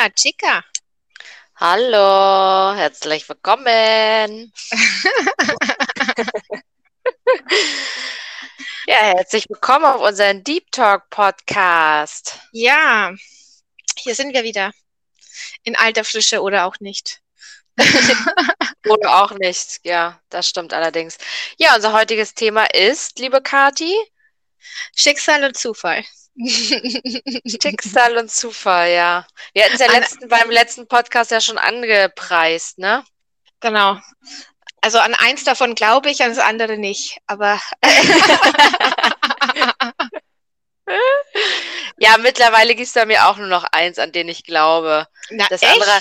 Hola, Chica. Hallo, herzlich willkommen. ja, herzlich willkommen auf unseren Deep Talk Podcast. Ja, hier sind wir wieder. In alter Frische oder auch nicht. oder auch nicht, ja, das stimmt allerdings. Ja, unser heutiges Thema ist, liebe Kati, Schicksal und Zufall. Schicksal und Zufall, ja. Wir hatten es ja letzten, beim letzten Podcast ja schon angepreist, ne? Genau. Also an eins davon glaube ich, an das andere nicht. Aber ja, mittlerweile gibt es da mir auch nur noch eins, an den ich glaube. Na, das echt? andere,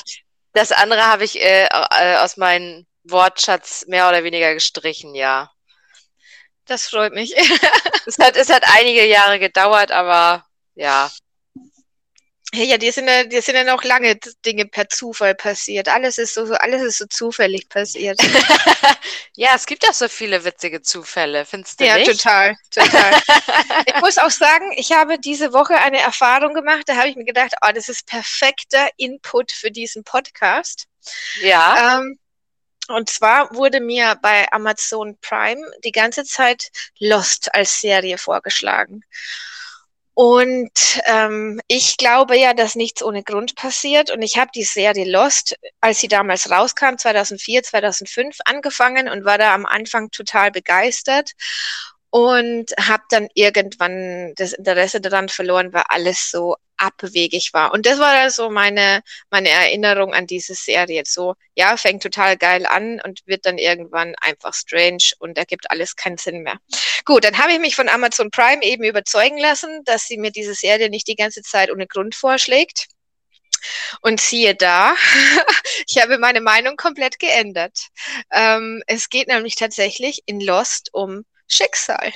das andere habe ich äh, äh, aus meinem Wortschatz mehr oder weniger gestrichen, ja. Das freut mich. es, hat, es hat einige Jahre gedauert, aber ja. Ja, die sind ja, die sind ja noch lange Dinge per Zufall passiert. Alles ist so, alles ist so zufällig passiert. ja, es gibt auch so viele witzige Zufälle, findest du ja, nicht? Ja, total, total. ich muss auch sagen, ich habe diese Woche eine Erfahrung gemacht, da habe ich mir gedacht, oh, das ist perfekter Input für diesen Podcast. Ja. Ähm, und zwar wurde mir bei Amazon Prime die ganze Zeit Lost als Serie vorgeschlagen. Und ähm, ich glaube ja, dass nichts ohne Grund passiert. Und ich habe die Serie Lost, als sie damals rauskam, 2004, 2005, angefangen und war da am Anfang total begeistert und habe dann irgendwann das Interesse daran verloren, weil alles so abwegig war. Und das war dann so meine, meine Erinnerung an diese Serie. So, ja, fängt total geil an und wird dann irgendwann einfach strange und ergibt alles keinen Sinn mehr. Gut, dann habe ich mich von Amazon Prime eben überzeugen lassen, dass sie mir diese Serie nicht die ganze Zeit ohne Grund vorschlägt. Und siehe da, ich habe meine Meinung komplett geändert. Ähm, es geht nämlich tatsächlich in Lost um Schicksal.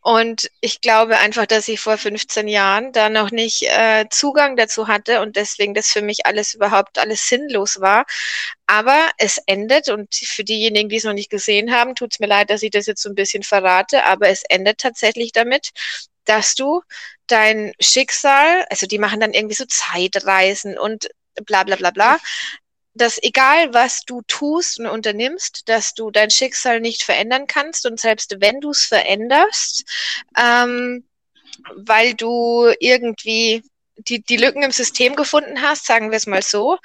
Und ich glaube einfach, dass ich vor 15 Jahren da noch nicht äh, Zugang dazu hatte und deswegen das für mich alles überhaupt alles sinnlos war. Aber es endet und für diejenigen, die es noch nicht gesehen haben, tut es mir leid, dass ich das jetzt so ein bisschen verrate, aber es endet tatsächlich damit, dass du dein Schicksal, also die machen dann irgendwie so Zeitreisen und bla bla bla bla, dass egal was du tust und unternimmst, dass du dein Schicksal nicht verändern kannst. Und selbst wenn du es veränderst, ähm, weil du irgendwie die, die Lücken im System gefunden hast, sagen wir es mal so,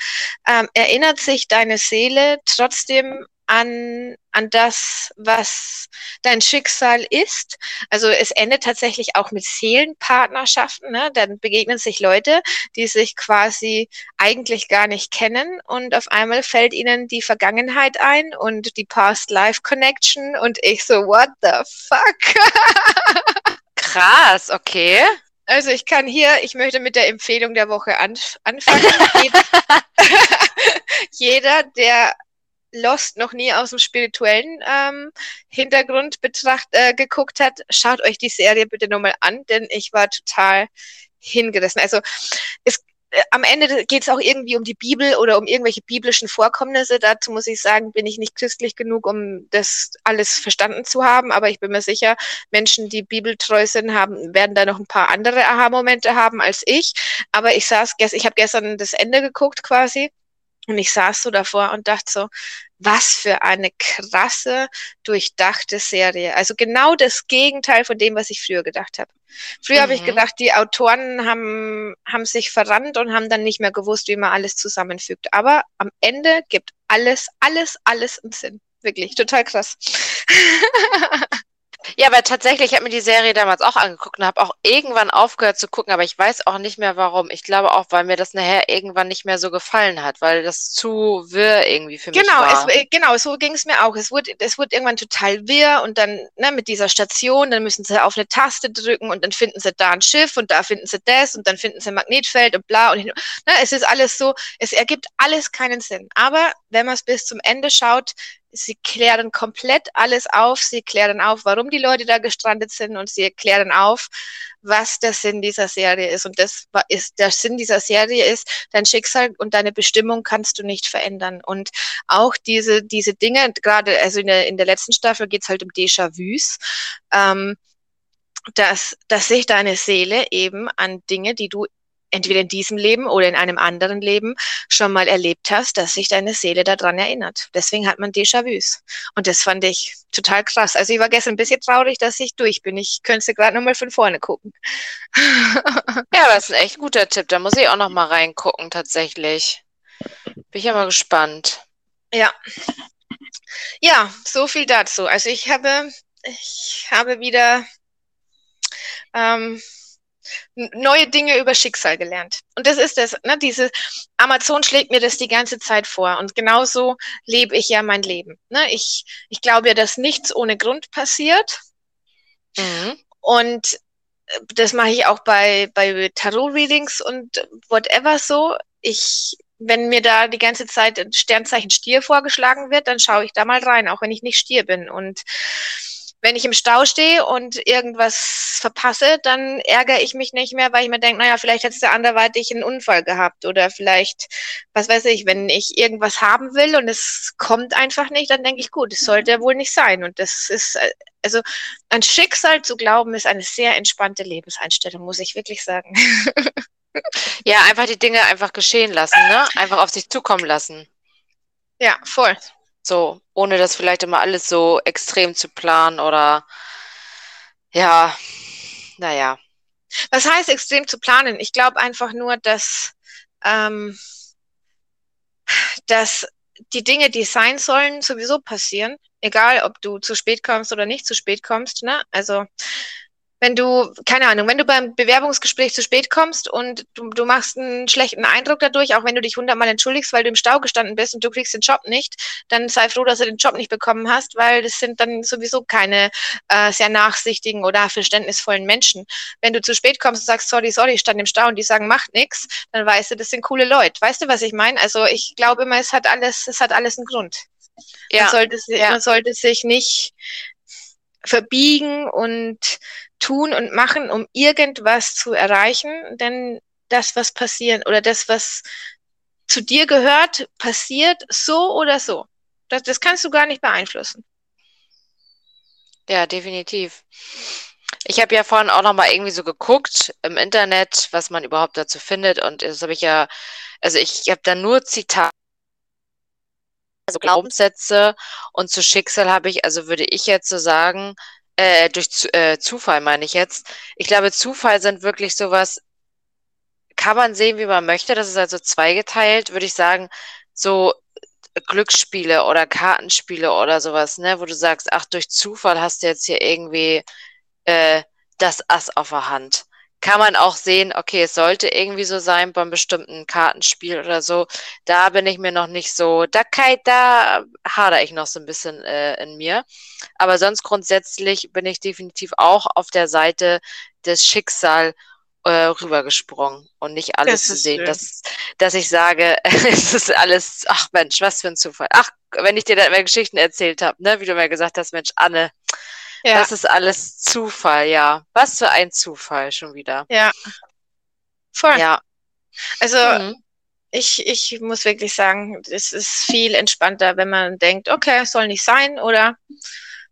ähm, erinnert sich deine Seele trotzdem an, an das, was dein Schicksal ist. Also es endet tatsächlich auch mit Seelenpartnerschaften. Ne? Dann begegnen sich Leute, die sich quasi eigentlich gar nicht kennen und auf einmal fällt ihnen die Vergangenheit ein und die Past-Life-Connection und ich so, what the fuck? Krass, okay. Also ich kann hier, ich möchte mit der Empfehlung der Woche an, anfangen. jeder, der Lost noch nie aus dem spirituellen ähm, Hintergrund betracht, äh, geguckt hat, schaut euch die Serie bitte nochmal an, denn ich war total hingerissen. Also es, äh, am Ende geht es auch irgendwie um die Bibel oder um irgendwelche biblischen Vorkommnisse. Dazu muss ich sagen, bin ich nicht christlich genug, um das alles verstanden zu haben. Aber ich bin mir sicher, Menschen, die bibeltreu sind, haben, werden da noch ein paar andere Aha-Momente haben als ich. Aber ich saß, ich habe gestern das Ende geguckt quasi und ich saß so davor und dachte so, was für eine krasse, durchdachte Serie. Also genau das Gegenteil von dem, was ich früher gedacht habe. Früher mhm. habe ich gedacht, die Autoren haben, haben sich verrannt und haben dann nicht mehr gewusst, wie man alles zusammenfügt. Aber am Ende gibt alles, alles, alles einen Sinn. Wirklich, total krass. Ja, aber tatsächlich, ich habe mir die Serie damals auch angeguckt und habe auch irgendwann aufgehört zu gucken, aber ich weiß auch nicht mehr warum. Ich glaube auch, weil mir das nachher irgendwann nicht mehr so gefallen hat, weil das zu wirr irgendwie für mich genau, war. Es, genau, so ging es mir auch. Es wurde, es wurde irgendwann total wirr und dann ne, mit dieser Station, dann müssen sie auf eine Taste drücken und dann finden sie da ein Schiff und da finden sie das und dann finden sie ein Magnetfeld und bla und ne, es ist alles so, es ergibt alles keinen Sinn. Aber wenn man es bis zum Ende schaut, sie klären komplett alles auf. Sie klären auf, warum die Leute da gestrandet sind und sie klären auf, was der Sinn dieser Serie ist. Und das ist, der Sinn dieser Serie ist, dein Schicksal und deine Bestimmung kannst du nicht verändern. Und auch diese, diese Dinge, gerade, also in der, in der letzten Staffel geht's halt um Déjà-vus, ähm, dass, dass sich deine Seele eben an Dinge, die du entweder in diesem Leben oder in einem anderen Leben schon mal erlebt hast, dass sich deine Seele daran erinnert. Deswegen hat man Déjà-vus. Und das fand ich total krass. Also ich war gestern ein bisschen traurig, dass ich durch bin. Ich könnte gerade nochmal von vorne gucken. ja, das ist ein echt guter Tipp. Da muss ich auch noch mal reingucken, tatsächlich. Bin ich ja mal gespannt. Ja. Ja, so viel dazu. Also ich habe, ich habe wieder ähm, neue Dinge über Schicksal gelernt. Und das ist das, ne, diese Amazon schlägt mir das die ganze Zeit vor. Und genauso lebe ich ja mein Leben. Ne? Ich, ich glaube ja, dass nichts ohne Grund passiert. Mhm. Und äh, das mache ich auch bei, bei Tarot-Readings und whatever so. Ich, wenn mir da die ganze Zeit ein Sternzeichen Stier vorgeschlagen wird, dann schaue ich da mal rein, auch wenn ich nicht Stier bin. Und wenn ich im Stau stehe und irgendwas verpasse, dann ärgere ich mich nicht mehr, weil ich mir denke, naja, vielleicht hättest du anderweitig einen Unfall gehabt oder vielleicht, was weiß ich, wenn ich irgendwas haben will und es kommt einfach nicht, dann denke ich, gut, es sollte wohl nicht sein. Und das ist, also an Schicksal zu glauben, ist eine sehr entspannte Lebenseinstellung, muss ich wirklich sagen. Ja, einfach die Dinge einfach geschehen lassen, ne? Einfach auf sich zukommen lassen. Ja, voll. So, ohne das vielleicht immer alles so extrem zu planen oder ja, naja. Was heißt extrem zu planen? Ich glaube einfach nur, dass, ähm, dass die Dinge, die sein sollen, sowieso passieren. Egal, ob du zu spät kommst oder nicht zu spät kommst. Ne? Also wenn du, keine Ahnung, wenn du beim Bewerbungsgespräch zu spät kommst und du, du machst einen schlechten Eindruck dadurch, auch wenn du dich hundertmal entschuldigst, weil du im Stau gestanden bist und du kriegst den Job nicht, dann sei froh, dass du den Job nicht bekommen hast, weil das sind dann sowieso keine äh, sehr nachsichtigen oder verständnisvollen Menschen. Wenn du zu spät kommst und sagst, sorry, sorry, ich stand im Stau und die sagen, macht nichts, dann weißt du, das sind coole Leute. Weißt du, was ich meine? Also ich glaube immer, es hat alles, es hat alles einen Grund. Ja. Man, sollte, ja. man sollte sich nicht verbiegen und tun und machen, um irgendwas zu erreichen, denn das, was passieren oder das, was zu dir gehört, passiert so oder so. Das, das kannst du gar nicht beeinflussen. Ja, definitiv. Ich habe ja vorhin auch noch mal irgendwie so geguckt im Internet, was man überhaupt dazu findet und das habe ich ja, also ich habe da nur Zitate, also Glaubenssätze und zu Schicksal habe ich, also würde ich jetzt so sagen, äh, durch äh, Zufall meine ich jetzt. Ich glaube, Zufall sind wirklich sowas, kann man sehen, wie man möchte. Das ist also zweigeteilt, würde ich sagen, so Glücksspiele oder Kartenspiele oder sowas, ne, wo du sagst, ach, durch Zufall hast du jetzt hier irgendwie äh, das Ass auf der Hand kann man auch sehen, okay, es sollte irgendwie so sein beim bestimmten Kartenspiel oder so. Da bin ich mir noch nicht so, da, da hader ich noch so ein bisschen äh, in mir. Aber sonst grundsätzlich bin ich definitiv auch auf der Seite des Schicksal äh, rübergesprungen und nicht alles zu sehen, dass, dass ich sage, es ist alles, ach Mensch, was für ein Zufall. Ach, wenn ich dir da immer Geschichten erzählt habe, ne, wie du mir gesagt hast, Mensch, Anne, ja. Das ist alles Zufall, ja. Was für ein Zufall schon wieder. Ja. Voll. Ja. Also, mhm. ich, ich muss wirklich sagen, es ist viel entspannter, wenn man denkt, okay, soll nicht sein oder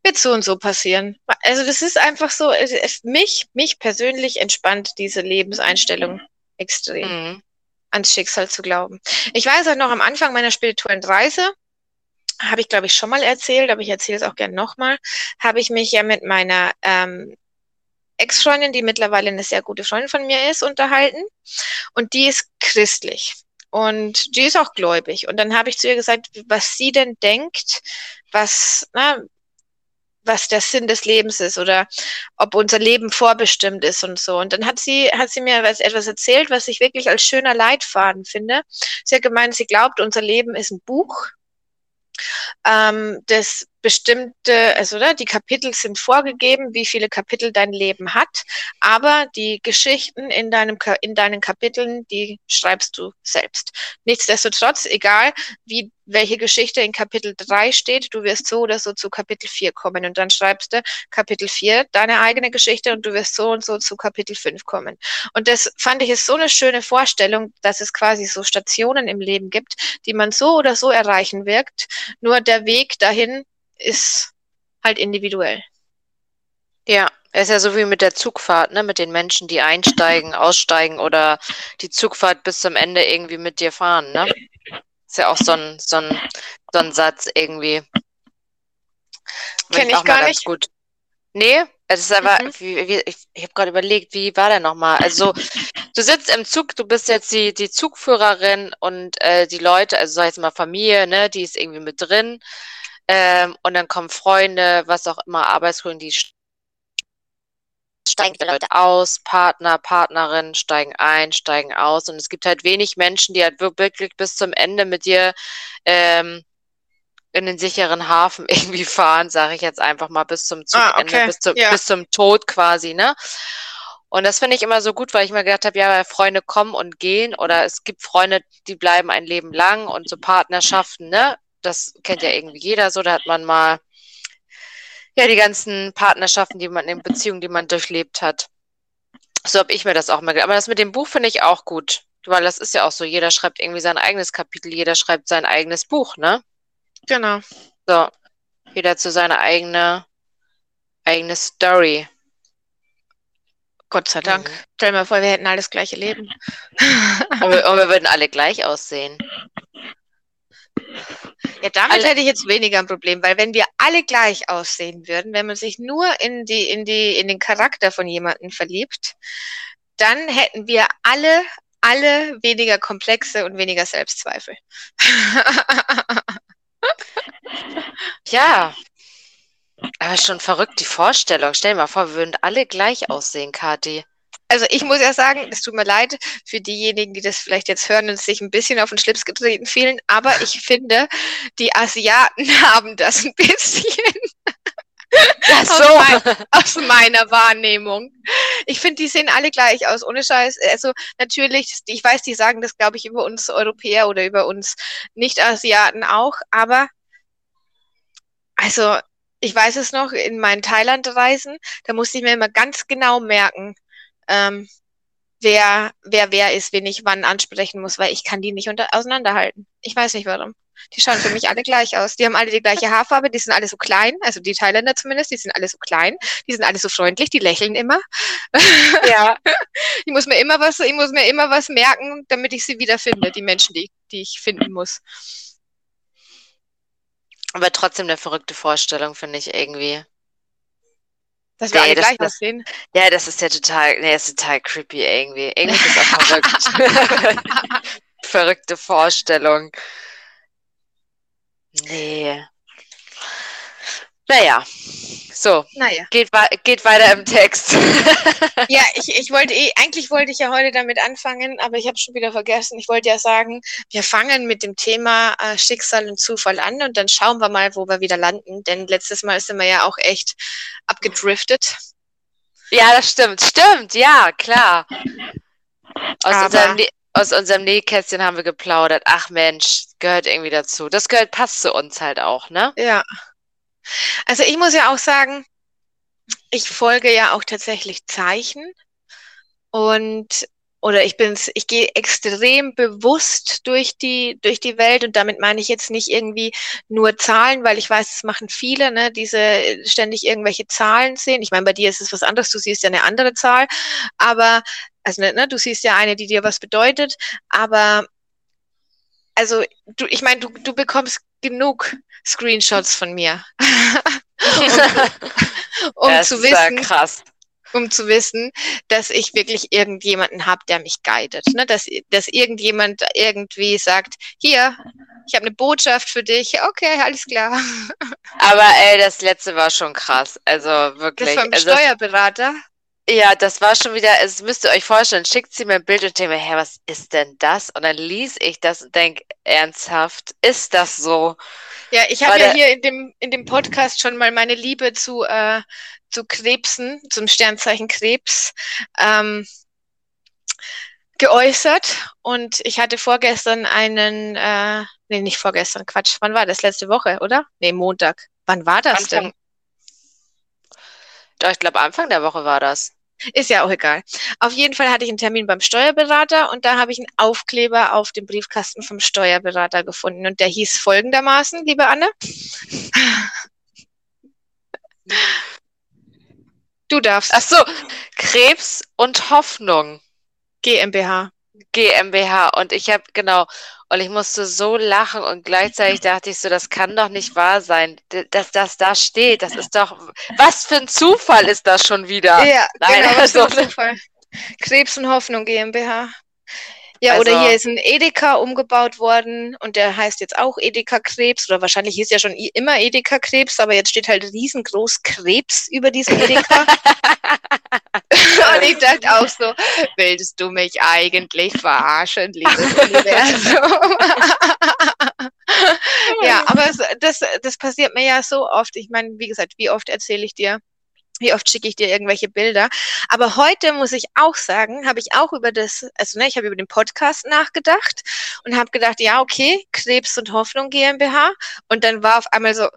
wird so und so passieren. Also, das ist einfach so, es, mich, mich persönlich entspannt diese Lebenseinstellung extrem. Mhm. Ans Schicksal zu glauben. Ich weiß auch noch am Anfang meiner spirituellen Reise, habe ich, glaube ich, schon mal erzählt, aber ich erzähle es auch gern nochmal, habe ich mich ja mit meiner ähm, Ex-Freundin, die mittlerweile eine sehr gute Freundin von mir ist, unterhalten. Und die ist christlich. Und die ist auch gläubig. Und dann habe ich zu ihr gesagt, was sie denn denkt, was, na, was der Sinn des Lebens ist oder ob unser Leben vorbestimmt ist und so. Und dann hat sie, hat sie mir etwas erzählt, was ich wirklich als schöner Leitfaden finde. Sie hat gemeint, sie glaubt, unser Leben ist ein Buch ähm, das bestimmte, also ne, die Kapitel sind vorgegeben, wie viele Kapitel dein Leben hat, aber die Geschichten in deinem in deinen Kapiteln, die schreibst du selbst. Nichtsdestotrotz, egal wie welche Geschichte in Kapitel 3 steht, du wirst so oder so zu Kapitel 4 kommen und dann schreibst du Kapitel 4 deine eigene Geschichte und du wirst so und so zu Kapitel 5 kommen. Und das fand ich ist so eine schöne Vorstellung, dass es quasi so Stationen im Leben gibt, die man so oder so erreichen wirkt. Nur der Weg dahin ist halt individuell. Ja, es ist ja so wie mit der Zugfahrt, ne? Mit den Menschen, die einsteigen, aussteigen oder die Zugfahrt bis zum Ende irgendwie mit dir fahren, ne? Ist ja auch so ein, so ein, so ein Satz irgendwie. Kenn ich gar nicht. Gut. Nee, es ist aber, mhm. wie, wie, ich, ich habe gerade überlegt, wie war der nochmal? Also, du sitzt im Zug, du bist jetzt die, die Zugführerin und äh, die Leute, also sag ich jetzt mal Familie, ne, die ist irgendwie mit drin. Ähm, und dann kommen Freunde, was auch immer, Arbeitskollegen, die steigen Leute aus, Partner, Partnerin steigen ein, steigen aus. Und es gibt halt wenig Menschen, die halt wirklich bis zum Ende mit dir ähm, in den sicheren Hafen irgendwie fahren, sage ich jetzt einfach mal bis zum Zugende, ah, okay. bis, zu, ja. bis zum Tod quasi, ne? Und das finde ich immer so gut, weil ich mir gedacht habe, ja, Freunde kommen und gehen oder es gibt Freunde, die bleiben ein Leben lang und so Partnerschaften, ne? Das kennt ja irgendwie jeder so, da hat man mal ja die ganzen Partnerschaften, die man in Beziehungen, die man durchlebt hat. So habe ich mir das auch mal gedacht. Aber das mit dem Buch finde ich auch gut, weil das ist ja auch so, jeder schreibt irgendwie sein eigenes Kapitel, jeder schreibt sein eigenes Buch, ne? Genau. So, jeder zu seiner eigene, eigene Story. Gott sei Dank. Mhm. Stell dir mal vor, wir hätten alles gleiche Leben. und, wir, und wir würden alle gleich aussehen. Ja, damit alle. hätte ich jetzt weniger ein Problem, weil wenn wir alle gleich aussehen würden, wenn man sich nur in die, in die, in den Charakter von jemandem verliebt, dann hätten wir alle, alle weniger Komplexe und weniger Selbstzweifel. Ja. Aber schon verrückt, die Vorstellung. Stell dir mal vor, wir würden alle gleich aussehen, Kathi. Also ich muss ja sagen, es tut mir leid für diejenigen, die das vielleicht jetzt hören und sich ein bisschen auf den Schlips getreten fühlen, aber ich finde, die Asiaten haben das ein bisschen. Ach so. aus, mein, aus, meiner Wahrnehmung. Ich finde, die sehen alle gleich aus, ohne Scheiß. Also natürlich, ich weiß, die sagen das, glaube ich, über uns Europäer oder über uns Nicht-Asiaten auch, aber also ich weiß es noch, in meinen Thailand-Reisen, da musste ich mir immer ganz genau merken, ähm, wer, wer wer ist, wen ich wann ansprechen muss, weil ich kann die nicht unter, auseinanderhalten. Ich weiß nicht warum. Die schauen für mich alle gleich aus. Die haben alle die gleiche Haarfarbe, die sind alle so klein, also die Thailänder zumindest, die sind alle so klein, die sind alle so freundlich, die lächeln immer. Ja. ich muss mir immer was, ich muss mir immer was merken, damit ich sie wiederfinde, die Menschen, die, die ich finden muss. Aber trotzdem eine verrückte Vorstellung, finde ich irgendwie. Dass wir nee, alle das, gleich das, aussehen. Ja, das ist ja total, nee, ist total creepy irgendwie. Irgendwie ist das auch verrückt. Verrückte Vorstellung. Nee. Naja, so. Naja. Geht, geht weiter im Text. ja, ich, ich wollte eh, eigentlich wollte ich ja heute damit anfangen, aber ich habe schon wieder vergessen. Ich wollte ja sagen, wir fangen mit dem Thema äh, Schicksal und Zufall an und dann schauen wir mal, wo wir wieder landen. Denn letztes Mal sind wir ja auch echt abgedriftet. Ja, das stimmt. Stimmt, ja, klar. Aus aber, unserem, aus unserem Nähkästchen haben wir geplaudert. Ach Mensch, gehört irgendwie dazu. Das gehört, passt zu uns halt auch, ne? Ja. Also ich muss ja auch sagen, ich folge ja auch tatsächlich Zeichen und oder ich bin's, ich gehe extrem bewusst durch die durch die Welt und damit meine ich jetzt nicht irgendwie nur Zahlen, weil ich weiß, das machen viele, ne, diese ständig irgendwelche Zahlen sehen. Ich meine, bei dir ist es was anderes, du siehst ja eine andere Zahl, aber also ne, du siehst ja eine, die dir was bedeutet, aber also du, ich meine, du, du bekommst genug Screenshots von mir. um, um zu wissen, krass. um zu wissen, dass ich wirklich irgendjemanden habe, der mich guidet. Ne? Dass, dass irgendjemand irgendwie sagt, hier, ich habe eine Botschaft für dich. Okay, alles klar. Aber ey, das letzte war schon krass. Also wirklich. Das vom also, Steuerberater. Ja, das war schon wieder, es müsst ihr euch vorstellen, schickt sie mir ein Bild und denkt mir, hä, was ist denn das? Und dann lies ich das und denke, ernsthaft, ist das so? Ja, ich habe ja hier in dem, in dem Podcast schon mal meine Liebe zu, äh, zu Krebsen, zum Sternzeichen Krebs, ähm, geäußert und ich hatte vorgestern einen, äh, nee, nicht vorgestern, Quatsch, wann war das? Letzte Woche, oder? Nee, Montag. Wann war das Anfang, denn? Doch, ich glaube, Anfang der Woche war das. Ist ja auch egal. Auf jeden Fall hatte ich einen Termin beim Steuerberater und da habe ich einen Aufkleber auf dem Briefkasten vom Steuerberater gefunden. Und der hieß folgendermaßen, liebe Anne. Du darfst. Ach so, Krebs und Hoffnung. GmbH. GmbH. Und ich habe, genau, und ich musste so lachen und gleichzeitig dachte ich so, das kann doch nicht wahr sein, dass das da steht. Das ist doch, was für ein Zufall ist das schon wieder? Ja, Nein, genau, also, Zufall. Krebs und Hoffnung GmbH. Ja, Also- oder hier ist ein Edeka umgebaut worden und der heißt jetzt auch Edeka Krebs oder wahrscheinlich hieß ja schon immer Edeka Krebs, aber jetzt steht halt riesengroß Krebs über diesem Edeka. und ich dachte auch so, willst du mich eigentlich verarschen, liebes Universum? ja, aber das, das passiert mir ja so oft. Ich meine, wie gesagt, wie oft erzähle ich dir, wie oft schicke ich dir irgendwelche Bilder. Aber heute muss ich auch sagen, habe ich auch über das, also ne, ich habe über den Podcast nachgedacht und habe gedacht, ja, okay, Krebs und Hoffnung GmbH. Und dann war auf einmal so,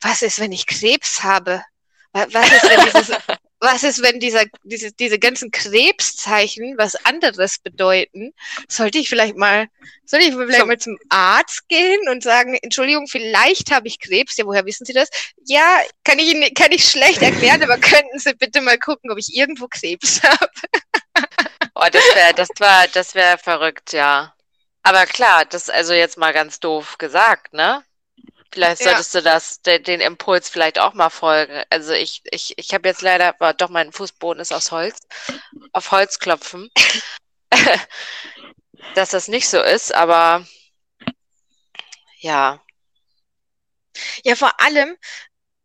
was ist, wenn ich Krebs habe? Wa- Was ist, wenn dieses, was ist, wenn dieser, diese, diese ganzen Krebszeichen was anderes bedeuten? Sollte ich vielleicht mal, sollte ich vielleicht Zum- mal zum Arzt gehen und sagen, Entschuldigung, vielleicht habe ich Krebs. Ja, woher wissen Sie das? Ja, kann ich Ihnen, kann ich schlecht erklären, aber könnten Sie bitte mal gucken, ob ich irgendwo Krebs habe? oh, das wäre, das war, das wäre verrückt, ja. Aber klar, das also jetzt mal ganz doof gesagt, ne? Vielleicht Ja. solltest du das, de, den Impuls vielleicht auch mal folgen. Also ich, ich, ich habe jetzt leider, war doch mein Fußboden ist aus Holz, auf Holz klopfen, dass das nicht so ist, aber ja, Ja, vor allem,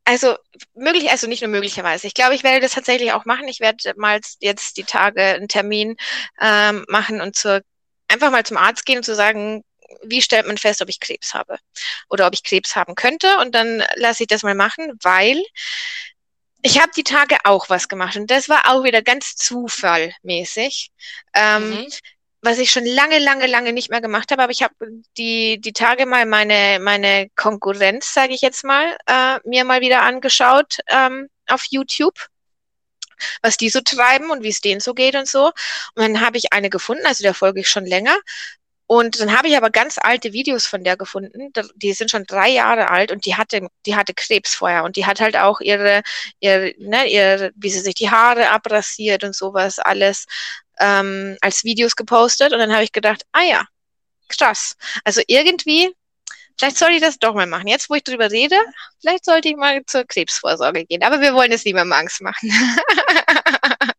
also möglich, also nicht nur möglicherweise. Ich glaube, ich werde das tatsächlich auch machen. Ich werde mal jetzt die Tage einen Termin ähm, machen und zur, einfach mal zum Arzt gehen und zu sagen, wie stellt man fest, ob ich Krebs habe oder ob ich Krebs haben könnte. Und dann lasse ich das mal machen, weil ich habe die Tage auch was gemacht und das war auch wieder ganz zufallmäßig. Ähm, Mhm. was ich schon lange, lange, lange nicht mehr gemacht habe, aber ich habe die, die Tage mal meine, meine Konkurrenz, sage ich jetzt mal, äh, mir mal wieder angeschaut ähm, auf YouTube, was die so treiben und wie es denen so geht und so. Und dann habe ich eine gefunden, also der folge ich schon länger. Und dann habe ich aber ganz alte Videos von der gefunden, die sind schon drei Jahre alt und die hatte, die hatte Krebs vorher. Und die hat halt auch ihre, ihre, ne, ihre, wie sie sich die Haare abrasiert und sowas alles ähm, als Videos gepostet. Und dann habe ich gedacht, ah ja, krass. Also irgendwie, vielleicht sollte ich das doch mal machen. Jetzt, wo ich drüber rede, vielleicht sollte ich mal zur Krebsvorsorge gehen. Aber wir wollen es niemandem Angst machen.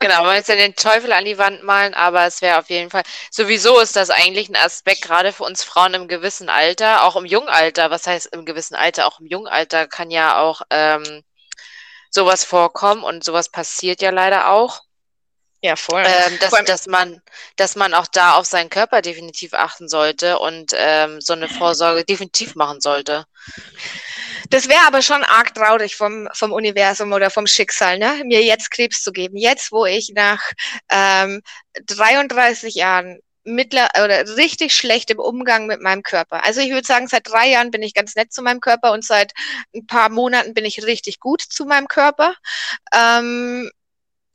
Genau, wollen jetzt ja den Teufel an die Wand malen, aber es wäre auf jeden Fall, sowieso ist das eigentlich ein Aspekt, gerade für uns Frauen im gewissen Alter, auch im jungen Alter, was heißt im gewissen Alter, auch im jungen Alter kann ja auch ähm, sowas vorkommen und sowas passiert ja leider auch, Ja, voll. ähm, dass, Vor allem- dass man, dass man auch da auf seinen Körper definitiv achten sollte und ähm, so eine Vorsorge definitiv machen sollte. Das wäre aber schon arg traurig vom, vom Universum oder vom Schicksal, ne? mir jetzt Krebs zu geben. Jetzt, wo ich nach ähm, 33 Jahren mittler oder richtig schlecht im Umgang mit meinem Körper. Also ich würde sagen, seit drei Jahren bin ich ganz nett zu meinem Körper und seit ein paar Monaten bin ich richtig gut zu meinem Körper. Ähm,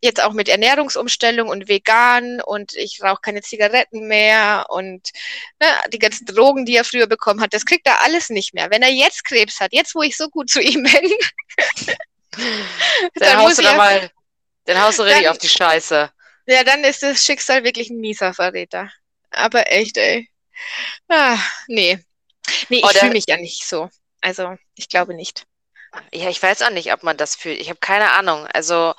jetzt auch mit Ernährungsumstellung und vegan und ich rauche keine Zigaretten mehr und ne, die ganzen Drogen, die er früher bekommen hat, das kriegt er alles nicht mehr. Wenn er jetzt Krebs hat, jetzt wo ich so gut zu ihm bin, Dann, haust du da mal, dann haust du richtig auf die Scheiße. ja, dann ist das Schicksal wirklich ein mieser Verräter. Aber echt, ey. Ah, nee. Nee, ich Oder- fühle mich ja nicht so. Also, ich glaube nicht. Ja, ich weiß auch nicht, ob man das fühlt. Ich habe keine Ahnung. Also,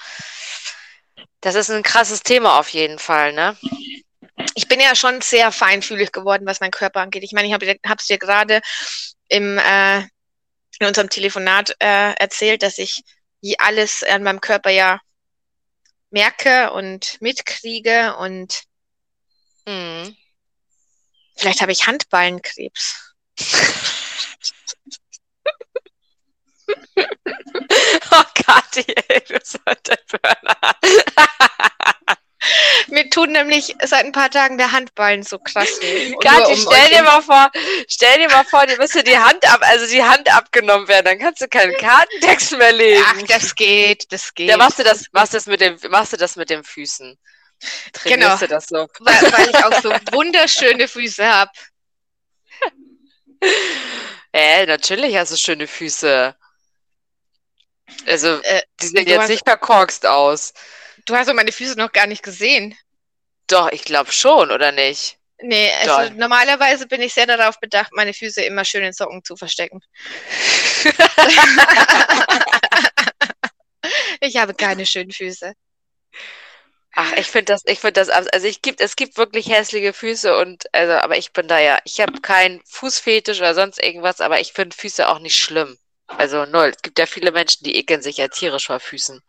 das ist ein krasses Thema auf jeden Fall, ne? ich bin ja schon sehr feinfühlig geworden, was mein Körper angeht. Ich meine, ich habe es dir gerade im äh, in unserem Telefonat äh, erzählt, dass ich alles an meinem Körper ja merke und mitkriege und Mhm. vielleicht habe ich Handballenkrebs. Oh Gott, ey, du heute Burner. Mir tut nämlich seit ein paar Tagen der Handballen so krass weh. Kathi, um stell dir mal vor, stell dir mal vor, dir müsste die Hand ab, also die Hand abgenommen werden, dann kannst du keinen Kartentext mehr lesen. Ach, das geht, das geht. ja, machst du das, machst das mit dem, machst du das mit den Füßen? Trainierst Genau. du das so? weil, weil ich auch so wunderschöne Füße habe. Äh, natürlich hast du schöne Füße. Also, äh, die sehen jetzt hast, nicht verkorkst aus. Du hast doch meine Füße noch gar nicht gesehen. Doch, ich glaube schon, oder nicht? Nee, also Doch. normalerweise bin ich sehr darauf bedacht, meine Füße immer schön in Socken zu verstecken. ich habe keine schönen Füße. Ach, ich finde das, ich finde das, also ich gibt, es gibt wirklich hässliche Füße und, also, aber ich bin da ja, ich habe keinen Fußfetisch oder sonst irgendwas, aber ich finde Füße auch nicht schlimm. Also null. Es gibt ja viele Menschen, die ekeln sich ja tierisch vor Füßen.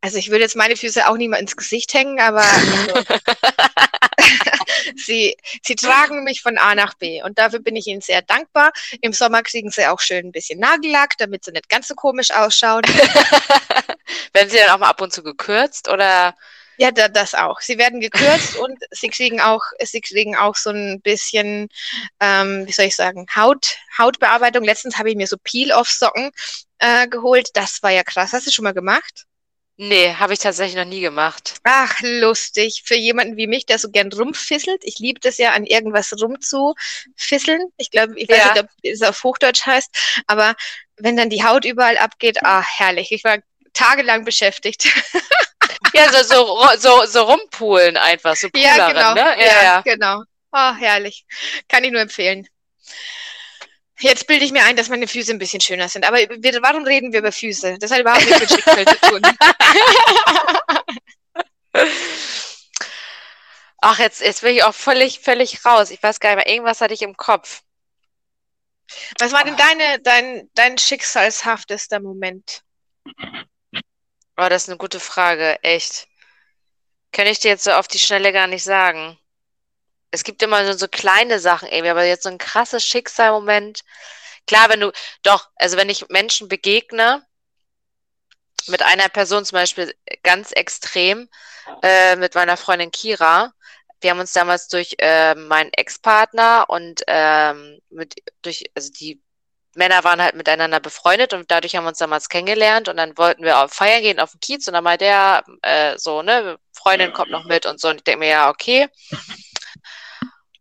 Also ich würde jetzt meine Füße auch nicht mal ins Gesicht hängen, aber also, sie, sie tragen mich von A nach B und dafür bin ich ihnen sehr dankbar. Im Sommer kriegen sie auch schön ein bisschen Nagellack, damit sie nicht ganz so komisch ausschauen. Werden sie dann auch mal ab und zu gekürzt oder? Ja, da, das auch. Sie werden gekürzt und sie kriegen auch, sie kriegen auch so ein bisschen, ähm, wie soll ich sagen, Haut, Hautbearbeitung. Letztens habe ich mir so Peel-Off-Socken äh, geholt. Das war ja krass. Hast du schon mal gemacht? Nee, habe ich tatsächlich noch nie gemacht. Ach, lustig. Für jemanden wie mich, der so gern rumfisselt. Ich liebe das ja, an irgendwas rumzufisseln. Ich glaube, ich weiß ja. nicht, ob es auf Hochdeutsch heißt, aber wenn dann die Haut überall abgeht, ah, herrlich. Ich war tagelang beschäftigt. Ja, so, so, so, so rumpulen einfach, so Poolerin, ja, genau. ne? Ja, ja, genau. Oh, herrlich. Kann ich nur empfehlen. Jetzt bilde ich mir ein, dass meine Füße ein bisschen schöner sind. Aber wir, warum reden wir über Füße? Das hat überhaupt nichts mit Schicksal zu tun. Ach, jetzt, jetzt bin ich auch völlig, völlig raus. Ich weiß gar nicht mehr, irgendwas hatte ich im Kopf. Was war denn deine, dein, dein schicksalshaftester Moment? Oh, das ist eine gute Frage, echt. Kann ich dir jetzt so auf die Schnelle gar nicht sagen. Es gibt immer so, kleine Sachen irgendwie, aber jetzt so ein krasses Schicksalmoment. Klar, wenn du, doch, also wenn ich Menschen begegne, mit einer Person zum Beispiel ganz extrem, äh, mit meiner Freundin Kira, wir haben uns damals durch äh, meinen Ex-Partner und ähm, mit durch also die Männer waren halt miteinander befreundet und dadurch haben wir uns damals kennengelernt und dann wollten wir auf Feiern gehen auf den Kiez und dann meinte er äh, so, ne, Freundin kommt noch mit und so und ich denke mir, ja, okay.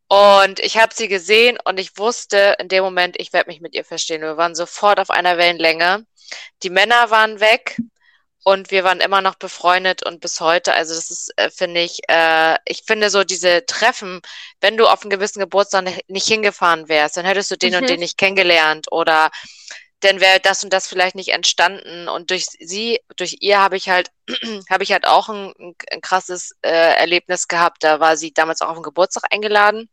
Und ich habe sie gesehen und ich wusste in dem Moment, ich werde mich mit ihr verstehen. Wir waren sofort auf einer Wellenlänge. Die Männer waren weg, und wir waren immer noch befreundet und bis heute, also das ist, äh, finde ich, äh, ich finde so diese Treffen, wenn du auf einen gewissen Geburtstag nicht hingefahren wärst, dann hättest du den mhm. und den nicht kennengelernt oder dann wäre das und das vielleicht nicht entstanden und durch sie, durch ihr habe ich halt, habe ich halt auch ein, ein krasses äh, Erlebnis gehabt. Da war sie damals auch auf den Geburtstag eingeladen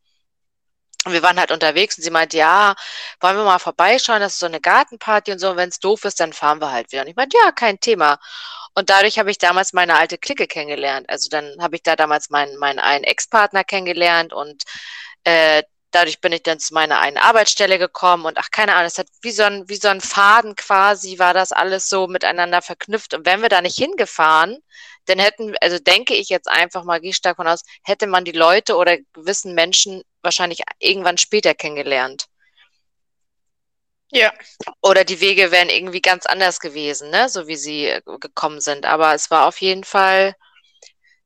und wir waren halt unterwegs und sie meinte, ja, wollen wir mal vorbeischauen, das ist so eine Gartenparty und so, wenn es doof ist, dann fahren wir halt wieder. Und ich meinte, ja, kein Thema. Und dadurch habe ich damals meine alte Clique kennengelernt. Also dann habe ich da damals meinen, meinen einen Ex-Partner kennengelernt und äh, dadurch bin ich dann zu meiner einen Arbeitsstelle gekommen und ach, keine Ahnung, es hat wie so ein, wie so ein Faden quasi, war das alles so miteinander verknüpft. Und wenn wir da nicht hingefahren, dann hätten, also denke ich jetzt einfach mal, gehe stark von aus, hätte man die Leute oder gewissen Menschen wahrscheinlich irgendwann später kennengelernt. Ja. Oder die Wege wären irgendwie ganz anders gewesen, ne? so wie sie äh, gekommen sind. Aber es war auf jeden Fall,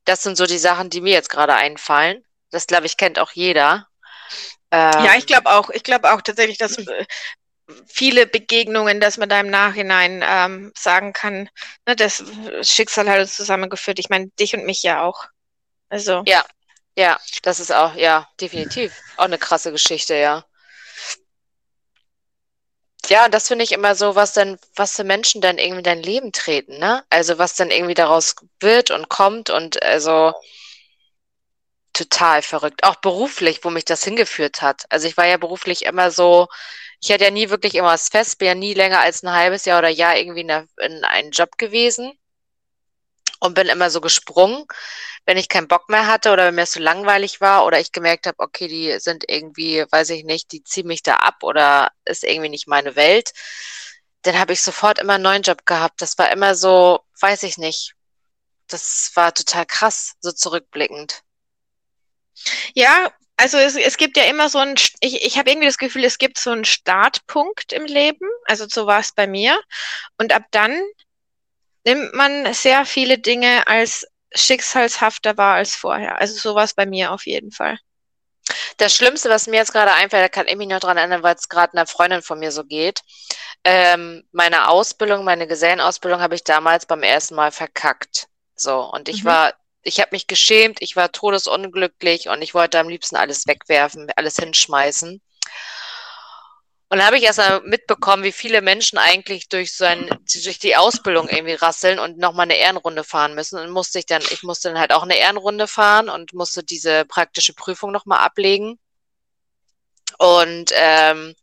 das sind so die Sachen, die mir jetzt gerade einfallen. Das, glaube ich, kennt auch jeder. Ähm, ja, ich glaube auch. Ich glaube auch tatsächlich, dass äh, viele Begegnungen, dass man da im Nachhinein ähm, sagen kann, ne, das Schicksal hat uns zusammengeführt. Ich meine, dich und mich ja auch. Also. Ja, ja, das ist auch, ja, definitiv. Auch eine krasse Geschichte, ja. Ja, und das finde ich immer so, was dann, was für Menschen dann irgendwie in dein Leben treten, ne? Also was dann irgendwie daraus wird und kommt und also total verrückt. Auch beruflich, wo mich das hingeführt hat. Also ich war ja beruflich immer so, ich hatte ja nie wirklich immer was fest, bin ja nie länger als ein halbes Jahr oder Jahr irgendwie in, der, in einen Job gewesen und bin immer so gesprungen, wenn ich keinen Bock mehr hatte oder wenn mir es so langweilig war oder ich gemerkt habe, okay, die sind irgendwie, weiß ich nicht, die ziehen mich da ab oder ist irgendwie nicht meine Welt, dann habe ich sofort immer einen neuen Job gehabt. Das war immer so, weiß ich nicht. Das war total krass, so zurückblickend. Ja, also es, es gibt ja immer so ein, ich, ich habe irgendwie das Gefühl, es gibt so einen Startpunkt im Leben. Also so war es bei mir. Und ab dann nimmt man sehr viele Dinge als schicksalshafter wahr als vorher. Also so war es bei mir auf jeden Fall. Das Schlimmste, was mir jetzt gerade einfällt, da kann ich mich noch dran erinnern, weil es gerade einer Freundin von mir so geht. Ähm, meine Ausbildung, meine Gesellenausbildung habe ich damals beim ersten Mal verkackt. So, und ich mhm. war, ich habe mich geschämt, ich war todesunglücklich und ich wollte am liebsten alles wegwerfen, alles hinschmeißen. Und da habe ich erst mal mitbekommen, wie viele Menschen eigentlich durch so ein, durch die Ausbildung irgendwie rasseln und nochmal eine Ehrenrunde fahren müssen. Und musste ich dann, ich musste dann halt auch eine Ehrenrunde fahren und musste diese praktische Prüfung nochmal ablegen. Und ähm,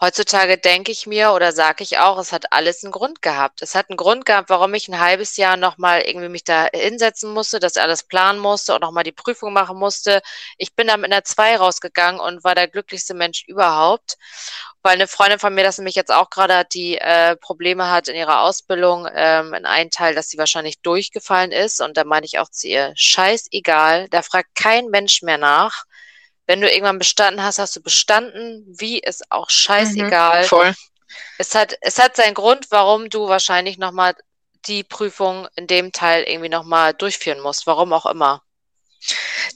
Heutzutage denke ich mir oder sage ich auch, es hat alles einen Grund gehabt. Es hat einen Grund gehabt, warum ich ein halbes Jahr nochmal irgendwie mich da hinsetzen musste, das alles planen musste und nochmal die Prüfung machen musste. Ich bin dann mit einer 2 rausgegangen und war der glücklichste Mensch überhaupt. Weil eine Freundin von mir, das nämlich jetzt auch gerade hat, die äh, Probleme hat in ihrer Ausbildung, ähm, in einem Teil, dass sie wahrscheinlich durchgefallen ist. Und da meinte ich auch zu ihr, scheißegal, da fragt kein Mensch mehr nach wenn du irgendwann bestanden hast, hast du bestanden. Wie ist auch scheißegal. Mhm, voll. Es hat, es hat seinen Grund, warum du wahrscheinlich nochmal die Prüfung in dem Teil irgendwie nochmal durchführen musst. Warum auch immer.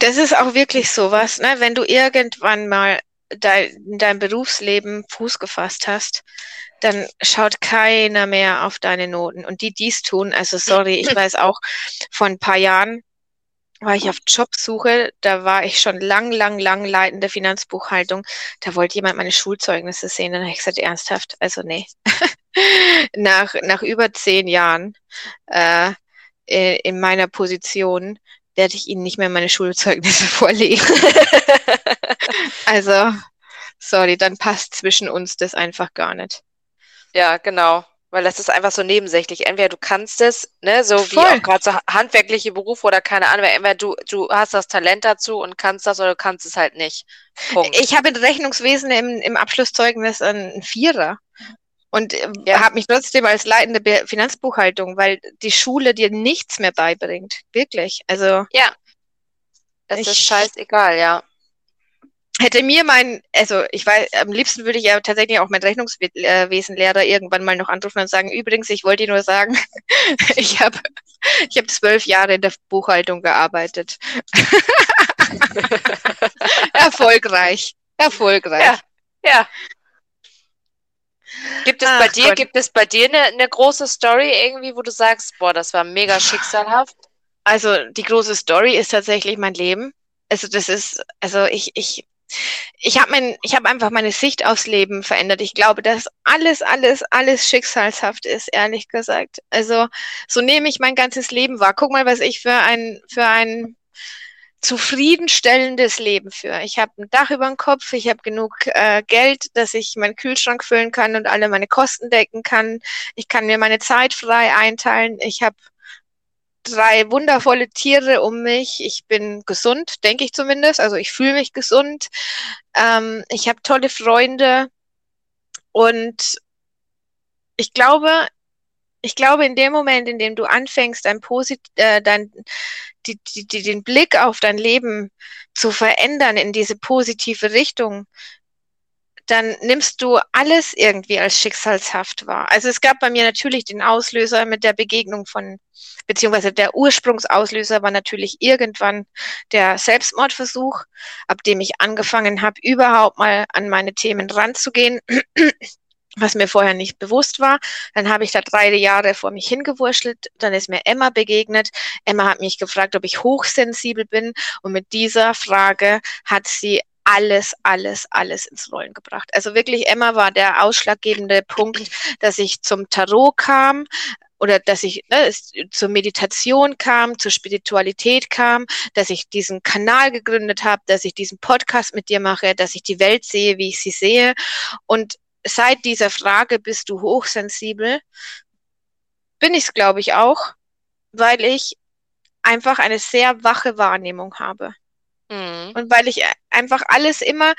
Das ist auch wirklich sowas, ne? Wenn du irgendwann mal dein, in deinem Berufsleben Fuß gefasst hast, dann schaut keiner mehr auf deine Noten. Und die dies tun, also sorry, ich weiß auch von ein paar Jahren, war ich auf Jobsuche, da war ich schon lang, lang, lang leitende Finanzbuchhaltung. Da wollte jemand meine Schulzeugnisse sehen. Dann habe ich gesagt, ernsthaft, also nee. nach, nach über zehn Jahren äh, in meiner Position werde ich Ihnen nicht mehr meine Schulzeugnisse vorlegen. also, sorry, dann passt zwischen uns das einfach gar nicht. Ja, genau. Weil das ist einfach so nebensächlich. Entweder du kannst es, ne, so Voll. wie auch gerade so handwerkliche Berufe oder keine Ahnung, entweder du, du hast das Talent dazu und kannst das oder du kannst es halt nicht. Punkt. Ich habe in Rechnungswesen im, im Abschlusszeugnis einen Vierer und äh, ja. habe mich trotzdem als leitende Finanzbuchhaltung, weil die Schule dir nichts mehr beibringt. Wirklich. Also. Ja. Es ich, ist scheißegal, ja hätte mir mein, also ich weiß, am liebsten würde ich ja tatsächlich auch meinen Rechnungswesenlehrer irgendwann mal noch anrufen und sagen, übrigens, ich wollte dir nur sagen, ich habe ich hab zwölf Jahre in der Buchhaltung gearbeitet. erfolgreich. Erfolgreich. Ja. ja. Gibt es Ach, bei dir, Gott. gibt es bei dir eine, eine große Story irgendwie, wo du sagst, boah, das war mega schicksalhaft? Also die große Story ist tatsächlich mein Leben. Also das ist, also ich, ich ich habe mein, ich habe einfach meine Sicht aufs Leben verändert. Ich glaube, dass alles, alles, alles schicksalshaft ist, ehrlich gesagt. Also so nehme ich mein ganzes Leben wahr. Guck mal, was ich für ein, für ein zufriedenstellendes Leben führe. Ich habe ein Dach über dem Kopf, ich habe genug äh, Geld, dass ich meinen Kühlschrank füllen kann und alle meine Kosten decken kann. Ich kann mir meine Zeit frei einteilen. Ich habe drei wundervolle Tiere um mich. Ich bin gesund, denke ich zumindest. Also ich fühle mich gesund. Ähm, ich habe tolle Freunde und ich glaube, ich glaube, in dem Moment, in dem du anfängst, dein Posit äh, dein, die, die, die, den Blick auf dein Leben zu verändern in diese positive Richtung, dann nimmst du alles irgendwie als schicksalshaft wahr. Also es gab bei mir natürlich den Auslöser mit der Begegnung von, beziehungsweise der Ursprungsauslöser war natürlich irgendwann der Selbstmordversuch, ab dem ich angefangen habe, überhaupt mal an meine Themen ranzugehen was mir vorher nicht bewusst war. Dann habe ich da drei Jahre vor mich hingewurschtelt. Dann ist mir Emma begegnet. Emma hat mich gefragt, ob ich hochsensibel bin. Und mit dieser Frage hat sie alles, alles, alles ins Rollen gebracht. Also wirklich, Emma war der ausschlaggebende Punkt, dass ich zum Tarot kam oder dass ich ne, zur Meditation kam, zur Spiritualität kam, dass ich diesen Kanal gegründet habe, dass ich diesen Podcast mit dir mache, dass ich die Welt sehe, wie ich sie sehe. Und seit dieser Frage, bist du hochsensibel, bin ich es, glaube ich, auch, weil ich einfach eine sehr wache Wahrnehmung habe. Mhm. Und weil ich einfach alles immer,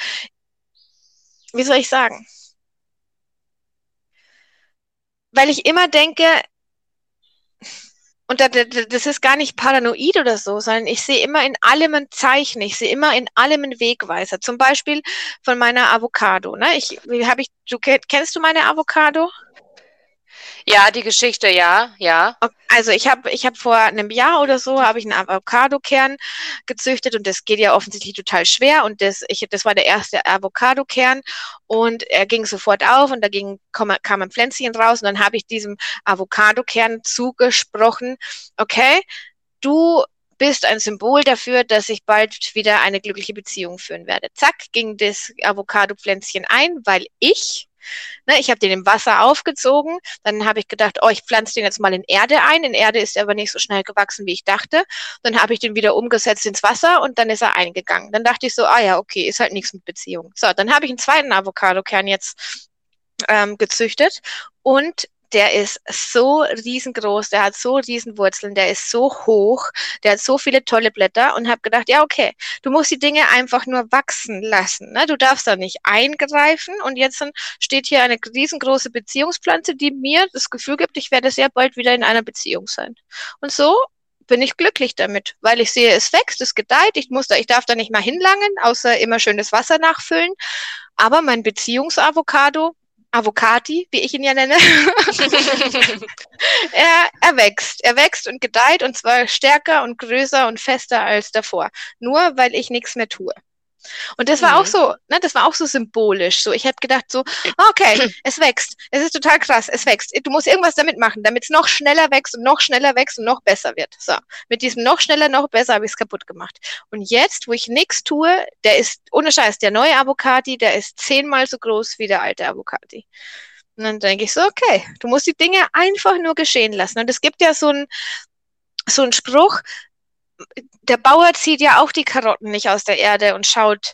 wie soll ich sagen? Weil ich immer denke, und das ist gar nicht paranoid oder so, sondern ich sehe immer in allem ein Zeichen, ich sehe immer in allem einen Wegweiser. Zum Beispiel von meiner Avocado. Ne? Ich, wie habe ich, du kennst du meine Avocado? Ja, die Geschichte, ja, ja. Also ich habe ich hab vor einem Jahr oder so habe ich einen Avocado-Kern gezüchtet und das geht ja offensichtlich total schwer und das, ich, das war der erste Avocado-Kern und er ging sofort auf und da ging, kam, kam ein Pflänzchen raus und dann habe ich diesem Avocado-Kern zugesprochen, okay, du bist ein Symbol dafür, dass ich bald wieder eine glückliche Beziehung führen werde. Zack, ging das Avocado-Pflänzchen ein, weil ich Ne, ich habe den im Wasser aufgezogen. Dann habe ich gedacht, oh, ich pflanze den jetzt mal in Erde ein. In Erde ist er aber nicht so schnell gewachsen, wie ich dachte. Dann habe ich den wieder umgesetzt ins Wasser und dann ist er eingegangen. Dann dachte ich so, ah ja, okay, ist halt nichts mit Beziehung. So, dann habe ich einen zweiten Avocado-Kern jetzt ähm, gezüchtet und der ist so riesengroß, der hat so riesen Wurzeln, der ist so hoch, der hat so viele tolle Blätter und habe gedacht, ja, okay, du musst die Dinge einfach nur wachsen lassen. Ne? Du darfst da nicht eingreifen und jetzt steht hier eine riesengroße Beziehungspflanze, die mir das Gefühl gibt, ich werde sehr bald wieder in einer Beziehung sein. Und so bin ich glücklich damit, weil ich sehe, es wächst, es gedeiht, ich muss da, ich darf da nicht mal hinlangen, außer immer schönes Wasser nachfüllen. Aber mein Beziehungsavocado, Avocati, wie ich ihn ja nenne, er, er wächst. Er wächst und gedeiht und zwar stärker und größer und fester als davor. Nur weil ich nichts mehr tue. Und das war mhm. auch so, ne, das war auch so symbolisch. So, ich habe gedacht so, okay, es wächst. Es ist total krass, es wächst. Du musst irgendwas damit machen, damit es noch schneller wächst und noch schneller wächst und noch besser wird. So, mit diesem noch schneller, noch besser habe ich es kaputt gemacht. Und jetzt, wo ich nichts tue, der ist, ohne Scheiß, der neue Avocati, der ist zehnmal so groß wie der alte Avocati. Und dann denke ich so, okay, du musst die Dinge einfach nur geschehen lassen. Und es gibt ja so ein so ein Spruch, der Bauer zieht ja auch die Karotten nicht aus der Erde und schaut,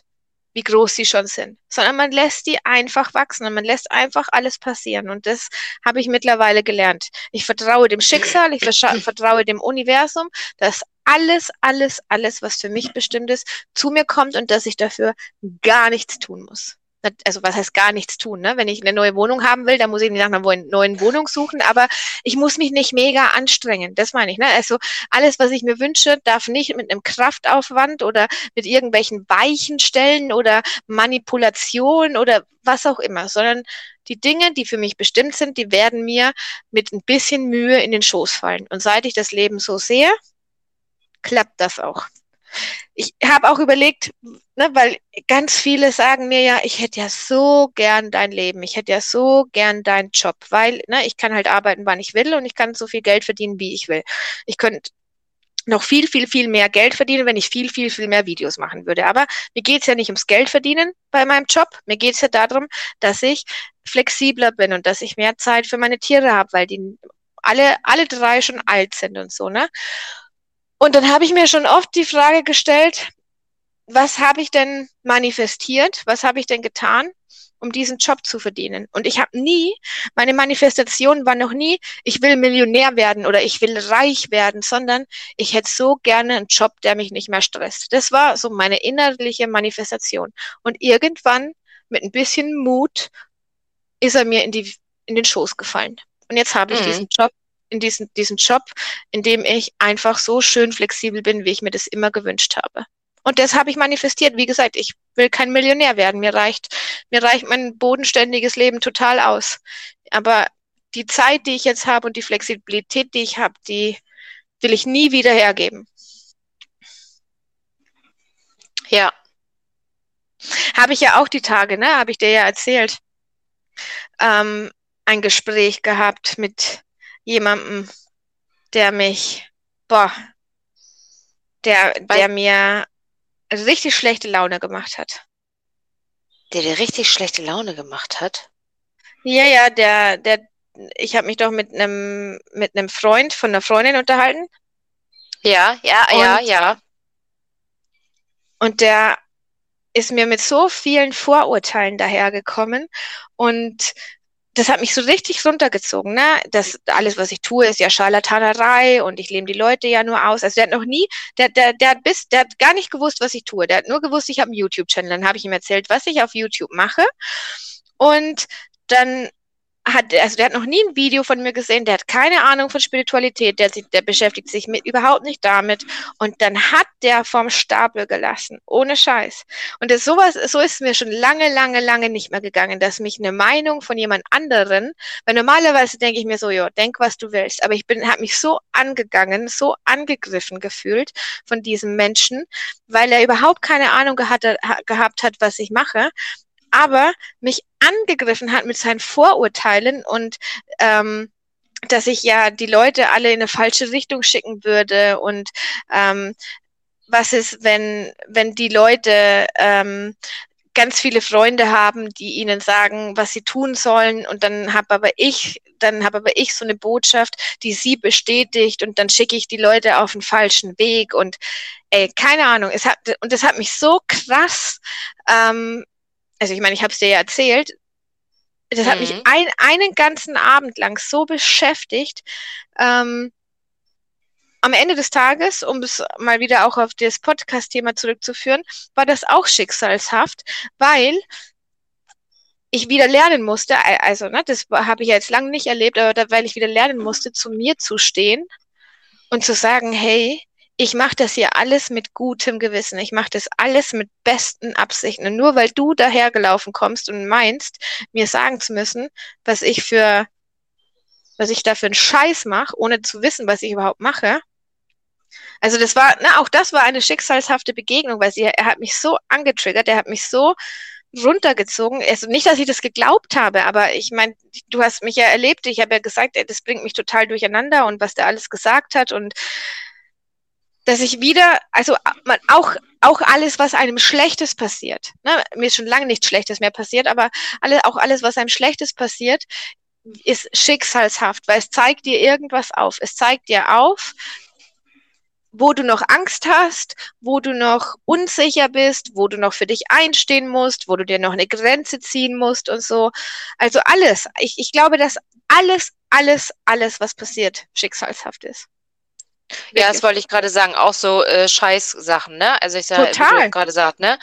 wie groß sie schon sind, sondern man lässt die einfach wachsen und man lässt einfach alles passieren. Und das habe ich mittlerweile gelernt. Ich vertraue dem Schicksal, ich vertraue dem Universum, dass alles, alles, alles, was für mich bestimmt ist, zu mir kommt und dass ich dafür gar nichts tun muss also was heißt gar nichts tun, ne? Wenn ich eine neue Wohnung haben will, dann muss ich nach einer neuen Wohnung suchen, aber ich muss mich nicht mega anstrengen. Das meine ich, ne? Also alles, was ich mir wünsche, darf nicht mit einem Kraftaufwand oder mit irgendwelchen weichen Stellen oder Manipulation oder was auch immer, sondern die Dinge, die für mich bestimmt sind, die werden mir mit ein bisschen Mühe in den Schoß fallen. Und seit ich das Leben so sehe, klappt das auch ich habe auch überlegt, ne, weil ganz viele sagen mir ja, ich hätte ja so gern dein Leben, ich hätte ja so gern deinen Job, weil ne, ich kann halt arbeiten, wann ich will und ich kann so viel Geld verdienen, wie ich will. Ich könnte noch viel, viel, viel mehr Geld verdienen, wenn ich viel, viel, viel mehr Videos machen würde. Aber mir geht's ja nicht ums Geld verdienen bei meinem Job. Mir geht's ja darum, dass ich flexibler bin und dass ich mehr Zeit für meine Tiere habe, weil die alle, alle drei schon alt sind und so, ne? Und dann habe ich mir schon oft die Frage gestellt, was habe ich denn manifestiert? Was habe ich denn getan, um diesen Job zu verdienen? Und ich habe nie, meine Manifestation war noch nie, ich will Millionär werden oder ich will reich werden, sondern ich hätte so gerne einen Job, der mich nicht mehr stresst. Das war so meine innerliche Manifestation. Und irgendwann mit ein bisschen Mut ist er mir in die in den Schoß gefallen. Und jetzt habe ich mhm. diesen Job in diesen, diesen Job, in dem ich einfach so schön flexibel bin, wie ich mir das immer gewünscht habe. Und das habe ich manifestiert. Wie gesagt, ich will kein Millionär werden. Mir reicht, mir reicht mein bodenständiges Leben total aus. Aber die Zeit, die ich jetzt habe und die Flexibilität, die ich habe, die will ich nie wieder hergeben. Ja. Habe ich ja auch die Tage, ne? Habe ich dir ja erzählt. Ähm, ein Gespräch gehabt mit jemandem, der mich, boah, der, der mir richtig schlechte Laune gemacht hat. Der dir richtig schlechte Laune gemacht hat? Ja, ja, der, der, ich habe mich doch mit einem mit einem Freund von einer Freundin unterhalten. Ja, ja, und, ja, ja. Und der ist mir mit so vielen Vorurteilen dahergekommen und das hat mich so richtig runtergezogen, ne? Das alles, was ich tue, ist ja Scharlatanerei und ich lehne die Leute ja nur aus. Also der hat noch nie, der, der, der hat bis, der hat gar nicht gewusst, was ich tue. Der hat nur gewusst, ich habe einen YouTube-Channel. Dann habe ich ihm erzählt, was ich auf YouTube mache. Und dann hat, also der hat noch nie ein Video von mir gesehen, der hat keine Ahnung von Spiritualität, der, der beschäftigt sich mit, überhaupt nicht damit. Und dann hat der vom Stapel gelassen, ohne Scheiß. Und das, sowas, so ist mir schon lange, lange, lange nicht mehr gegangen, dass mich eine Meinung von jemand anderen, weil normalerweise denke ich mir so, ja, denk, was du willst. Aber ich bin, habe mich so angegangen, so angegriffen gefühlt von diesem Menschen, weil er überhaupt keine Ahnung gehabt, gehabt hat, was ich mache aber mich angegriffen hat mit seinen Vorurteilen und ähm, dass ich ja die Leute alle in eine falsche Richtung schicken würde und ähm, was ist, wenn, wenn die Leute ähm, ganz viele Freunde haben, die ihnen sagen, was sie tun sollen und dann habe aber ich, dann habe aber ich so eine Botschaft, die sie bestätigt und dann schicke ich die Leute auf den falschen Weg und ey, keine Ahnung, es hat und es hat mich so krass ähm, also ich meine, ich habe es dir ja erzählt, das mhm. hat mich mhm. ein, einen ganzen Abend lang so beschäftigt. Ähm, am Ende des Tages, um es mal wieder auch auf das Podcast-Thema zurückzuführen, war das auch schicksalshaft, weil ich wieder lernen musste, also ne, das habe ich ja jetzt lange nicht erlebt, aber da, weil ich wieder lernen musste, zu mir zu stehen und zu sagen, hey, ich mache das hier alles mit gutem Gewissen. Ich mache das alles mit besten Absichten. Und nur weil du dahergelaufen kommst und meinst, mir sagen zu müssen, was ich für, was ich da für einen Scheiß mache, ohne zu wissen, was ich überhaupt mache. Also das war, na, auch das war eine schicksalshafte Begegnung, weil sie, er hat mich so angetriggert, er hat mich so runtergezogen. Also nicht, dass ich das geglaubt habe, aber ich meine, du hast mich ja erlebt. Ich habe ja gesagt, das bringt mich total durcheinander und was der alles gesagt hat und dass ich wieder, also man, auch, auch alles, was einem Schlechtes passiert, ne, mir ist schon lange nichts Schlechtes mehr passiert, aber alle, auch alles, was einem Schlechtes passiert, ist schicksalshaft, weil es zeigt dir irgendwas auf. Es zeigt dir auf, wo du noch Angst hast, wo du noch unsicher bist, wo du noch für dich einstehen musst, wo du dir noch eine Grenze ziehen musst und so. Also alles. Ich, ich glaube, dass alles, alles, alles, was passiert, schicksalshaft ist. Ja, das wollte ich gerade sagen, auch so äh, Scheißsachen, ne? Also ich sage, wie du gerade sagt, ne?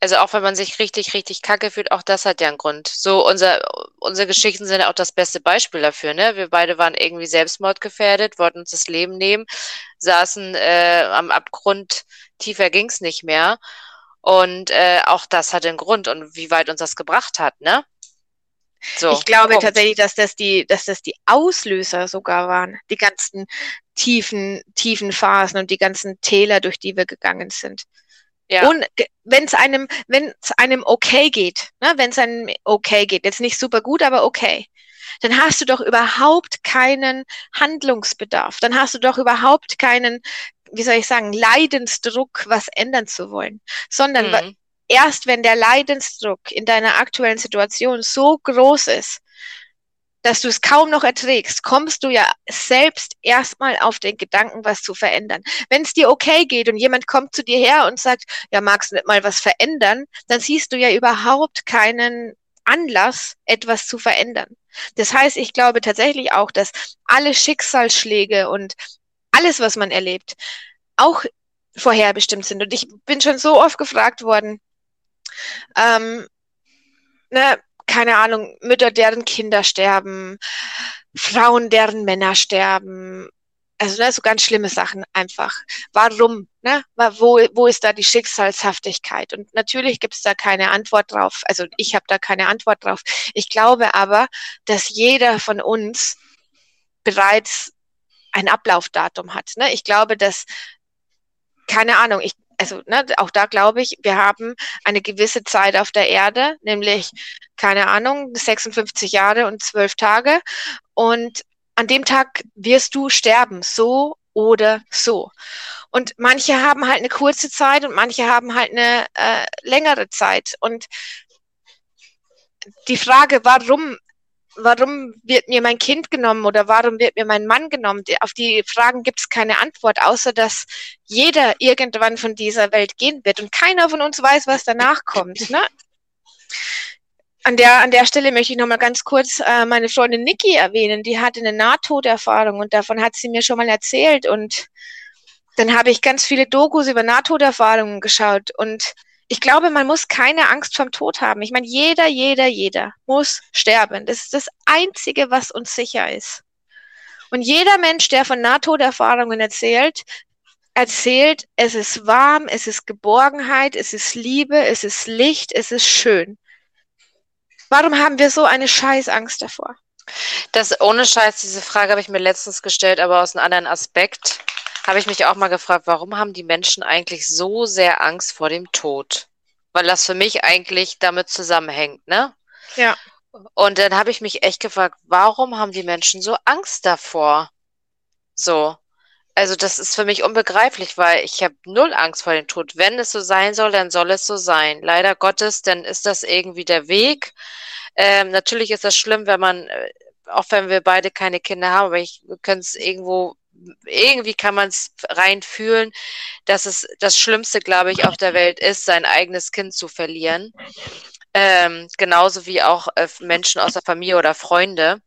Also auch wenn man sich richtig, richtig kacke fühlt, auch das hat ja einen Grund. So, unser, unsere Geschichten sind ja auch das beste Beispiel dafür, ne? Wir beide waren irgendwie selbstmordgefährdet, wollten uns das Leben nehmen, saßen äh, am Abgrund, tiefer ging's nicht mehr. Und äh, auch das hat einen Grund und wie weit uns das gebracht hat, ne? So, ich glaube Punkt. tatsächlich, dass das die, dass das die Auslöser sogar waren, die ganzen tiefen, tiefen Phasen und die ganzen Täler, durch die wir gegangen sind. Ja. Und wenn es einem, wenn es einem okay geht, ne, wenn es einem okay geht, jetzt nicht super gut, aber okay, dann hast du doch überhaupt keinen Handlungsbedarf. Dann hast du doch überhaupt keinen, wie soll ich sagen, Leidensdruck, was ändern zu wollen, sondern mhm. Erst wenn der Leidensdruck in deiner aktuellen Situation so groß ist, dass du es kaum noch erträgst, kommst du ja selbst erstmal auf den Gedanken, was zu verändern. Wenn es dir okay geht und jemand kommt zu dir her und sagt, ja, magst du nicht mal was verändern, dann siehst du ja überhaupt keinen Anlass, etwas zu verändern. Das heißt, ich glaube tatsächlich auch, dass alle Schicksalsschläge und alles, was man erlebt, auch vorherbestimmt sind. Und ich bin schon so oft gefragt worden, ähm, ne, keine Ahnung, Mütter, deren Kinder sterben, Frauen, deren Männer sterben. Also ne, so ganz schlimme Sachen einfach. Warum? Ne? Wo, wo ist da die Schicksalshaftigkeit? Und natürlich gibt es da keine Antwort drauf. Also ich habe da keine Antwort drauf. Ich glaube aber, dass jeder von uns bereits ein Ablaufdatum hat. Ne? Ich glaube, dass keine Ahnung, ich, also ne, auch da glaube ich, wir haben eine gewisse Zeit auf der Erde, nämlich, keine Ahnung, 56 Jahre und 12 Tage. Und an dem Tag wirst du sterben, so oder so. Und manche haben halt eine kurze Zeit und manche haben halt eine äh, längere Zeit. Und die Frage, warum warum wird mir mein Kind genommen oder warum wird mir mein Mann genommen? Auf die Fragen gibt es keine Antwort, außer dass jeder irgendwann von dieser Welt gehen wird und keiner von uns weiß, was danach kommt. Ne? An der, an der Stelle möchte ich nochmal ganz kurz äh, meine Freundin Niki erwähnen. Die hatte eine Nahtoderfahrung und davon hat sie mir schon mal erzählt. Und dann habe ich ganz viele Dokus über Nahtoderfahrungen geschaut und ich glaube, man muss keine Angst vom Tod haben. Ich meine, jeder, jeder, jeder muss sterben. Das ist das Einzige, was uns sicher ist. Und jeder Mensch, der von Nahtoderfahrungen erzählt, erzählt, es ist warm, es ist Geborgenheit, es ist Liebe, es ist Licht, es ist schön. Warum haben wir so eine Scheißangst davor? Das ohne Scheiß, diese Frage habe ich mir letztens gestellt, aber aus einem anderen Aspekt habe ich mich auch mal gefragt, warum haben die Menschen eigentlich so sehr Angst vor dem Tod? Weil das für mich eigentlich damit zusammenhängt, ne? Ja. Und dann habe ich mich echt gefragt, warum haben die Menschen so Angst davor? So. Also das ist für mich unbegreiflich, weil ich habe null Angst vor dem Tod. Wenn es so sein soll, dann soll es so sein. Leider Gottes, dann ist das irgendwie der Weg. Ähm, natürlich ist das schlimm, wenn man, äh, auch wenn wir beide keine Kinder haben, aber ich können es irgendwo irgendwie kann man es rein fühlen, dass es das Schlimmste, glaube ich, auf der Welt ist, sein eigenes Kind zu verlieren. Ähm, genauso wie auch äh, Menschen aus der Familie oder Freunde.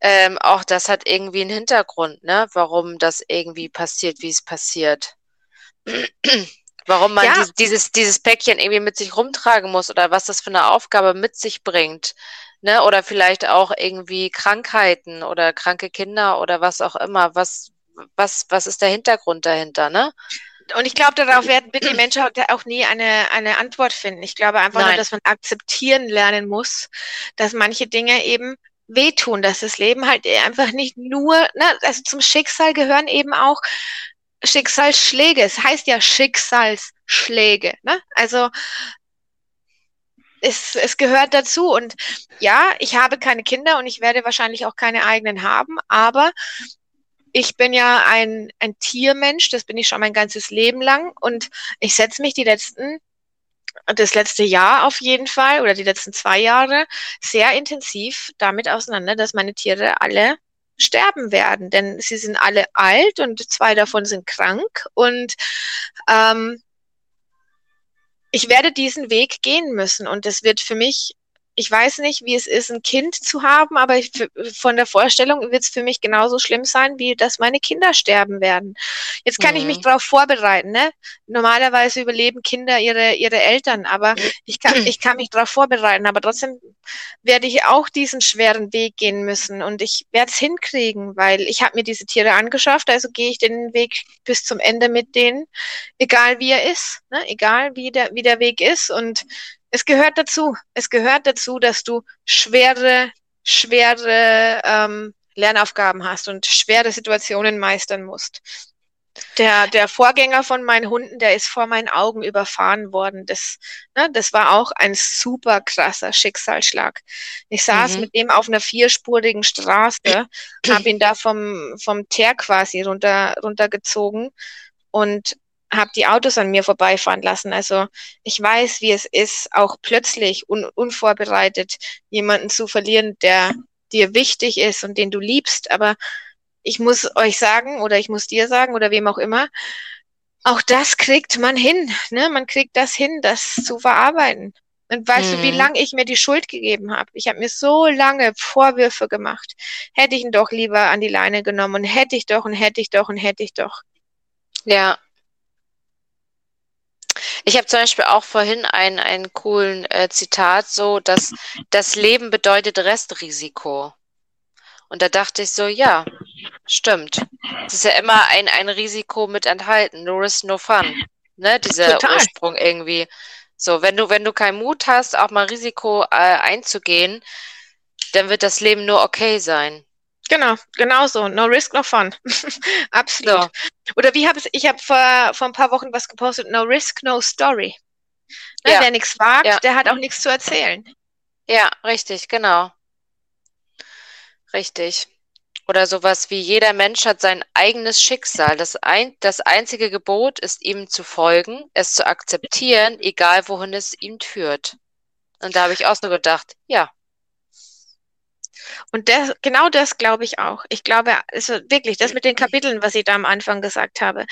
Ähm, auch das hat irgendwie einen Hintergrund, ne? Warum das irgendwie passiert, wie es passiert. Warum man ja. dieses, dieses Päckchen irgendwie mit sich rumtragen muss oder was das für eine Aufgabe mit sich bringt ne? Oder vielleicht auch irgendwie Krankheiten oder kranke Kinder oder was auch immer. Was, was, was ist der Hintergrund dahinter, ne? Und ich glaube, darauf werden bitte die Menschen auch nie eine, eine Antwort finden. Ich glaube einfach Nein. nur, dass man akzeptieren lernen muss, dass manche Dinge eben wehtun, dass das Leben halt einfach nicht nur, ne, also zum Schicksal gehören eben auch Schicksalsschläge. Es heißt ja Schicksalsschläge. Ne? Also es, es gehört dazu. Und ja, ich habe keine Kinder und ich werde wahrscheinlich auch keine eigenen haben, aber ich bin ja ein, ein Tiermensch, das bin ich schon mein ganzes Leben lang. Und ich setze mich die letzten, das letzte Jahr auf jeden Fall oder die letzten zwei Jahre sehr intensiv damit auseinander, dass meine Tiere alle sterben werden, denn sie sind alle alt und zwei davon sind krank. Und ähm, ich werde diesen Weg gehen müssen und es wird für mich ich weiß nicht, wie es ist, ein Kind zu haben, aber ich, von der Vorstellung wird es für mich genauso schlimm sein, wie dass meine Kinder sterben werden. Jetzt kann mhm. ich mich mhm. darauf vorbereiten. Ne? Normalerweise überleben Kinder ihre, ihre Eltern, aber ich kann, ich kann mich darauf vorbereiten. Aber trotzdem werde ich auch diesen schweren Weg gehen müssen und ich werde es hinkriegen, weil ich habe mir diese Tiere angeschafft, also gehe ich den Weg bis zum Ende mit denen, egal wie er ist, ne? egal wie der, wie der Weg ist und es gehört dazu. Es gehört dazu, dass du schwere, schwere ähm, Lernaufgaben hast und schwere Situationen meistern musst. Der, der Vorgänger von meinen Hunden, der ist vor meinen Augen überfahren worden. Das, ne, das war auch ein super krasser Schicksalsschlag. Ich saß mhm. mit dem auf einer vierspurigen Straße, habe ihn da vom, vom Teer quasi runter, runtergezogen und habe die Autos an mir vorbeifahren lassen. Also ich weiß, wie es ist, auch plötzlich un unvorbereitet jemanden zu verlieren, der dir wichtig ist und den du liebst. Aber ich muss euch sagen oder ich muss dir sagen oder wem auch immer, auch das kriegt man hin. Ne? Man kriegt das hin, das zu verarbeiten. Und weißt mhm. du, wie mhm. lange ich mir die Schuld gegeben habe? Ich habe mir so lange Vorwürfe gemacht. Hätte ich ihn doch lieber an die Leine genommen und hätte ich doch und hätte ich doch und hätte ich doch. Ja, ich habe zum Beispiel auch vorhin einen, einen coolen äh, Zitat, so, dass das Leben bedeutet Restrisiko. Und da dachte ich so, ja, stimmt. Es ist ja immer ein, ein Risiko mit enthalten. No risk, no fun. Ne, dieser Total. Ursprung irgendwie. So, wenn du, wenn du keinen Mut hast, auch mal Risiko äh, einzugehen, dann wird das Leben nur okay sein. Genau, genau so. No risk, no fun. Absolut. So. Oder wie habe ich, ich habe vor, vor ein paar Wochen was gepostet, no risk, no story. Ne, ja. Wer nichts wagt, ja. der hat auch nichts zu erzählen. Ja, richtig, genau. Richtig. Oder sowas wie jeder Mensch hat sein eigenes Schicksal. Das, ein, das einzige Gebot ist ihm zu folgen, es zu akzeptieren, egal wohin es ihm führt. Und da habe ich auch so gedacht, ja, und das, genau das glaube ich auch. Ich glaube, also wirklich, das mit den Kapiteln, was ich da am Anfang gesagt habe.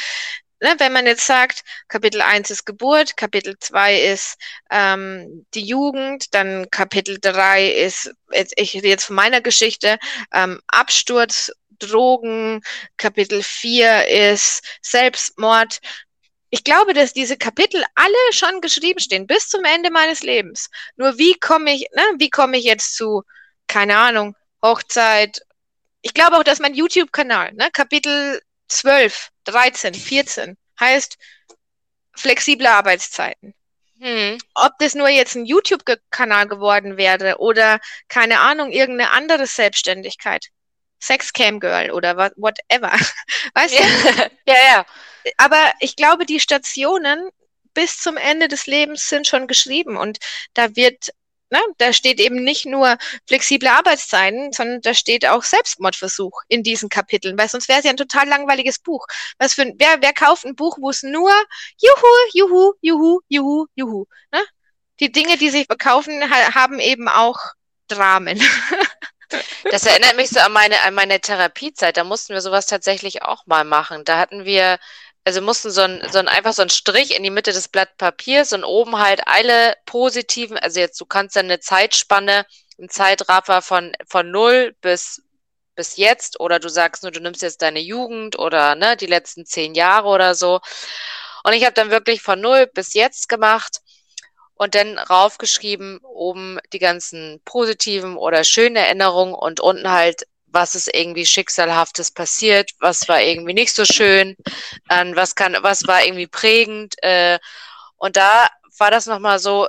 Ne, wenn man jetzt sagt, Kapitel 1 ist Geburt, Kapitel 2 ist ähm, die Jugend, dann Kapitel 3 ist, jetzt, ich rede jetzt von meiner Geschichte, ähm, Absturz, Drogen, Kapitel 4 ist Selbstmord. ich glaube, dass diese Kapitel alle schon geschrieben stehen, bis zum Ende meines Lebens. Nur wie komme ich, ne, wie komme ich jetzt zu, keine Ahnung, Hochzeit. Ich glaube auch, dass mein YouTube-Kanal, ne, Kapitel 12, 13, 14, heißt flexible Arbeitszeiten. Hm. Ob das nur jetzt ein YouTube-Kanal geworden wäre oder keine Ahnung, irgendeine andere Selbstständigkeit. Sexcam Girl oder whatever. Weißt ja. du? ja, ja. Aber ich glaube, die Stationen bis zum Ende des Lebens sind schon geschrieben und da wird Ne? Da steht eben nicht nur flexible Arbeitszeiten, sondern da steht auch Selbstmordversuch in diesen Kapiteln, weil sonst wäre es ja ein total langweiliges Buch. Was für wer, wer kauft ein Buch, wo es nur Juhu, Juhu, Juhu, Juhu, Juhu. Ne? Die Dinge, die sich verkaufen, ha haben eben auch Dramen. Das erinnert mich so an meine, an meine Therapiezeit. Da mussten wir sowas tatsächlich auch mal machen. Da hatten wir also mussten so ein, so ein einfach so ein Strich in die Mitte des Blatt Papiers und oben halt alle positiven, also jetzt du kannst dann eine Zeitspanne, ein Zeitraffer von, von null bis, bis jetzt oder du sagst nur, du nimmst jetzt deine Jugend oder ne, die letzten zehn Jahre oder so. Und ich habe dann wirklich von null bis jetzt gemacht und dann raufgeschrieben, oben die ganzen positiven oder schönen Erinnerungen und unten halt was ist irgendwie schicksalhaftes passiert, was war irgendwie nicht so schön, ähm, was kann, was war irgendwie prägend. Äh, und da war das nochmal so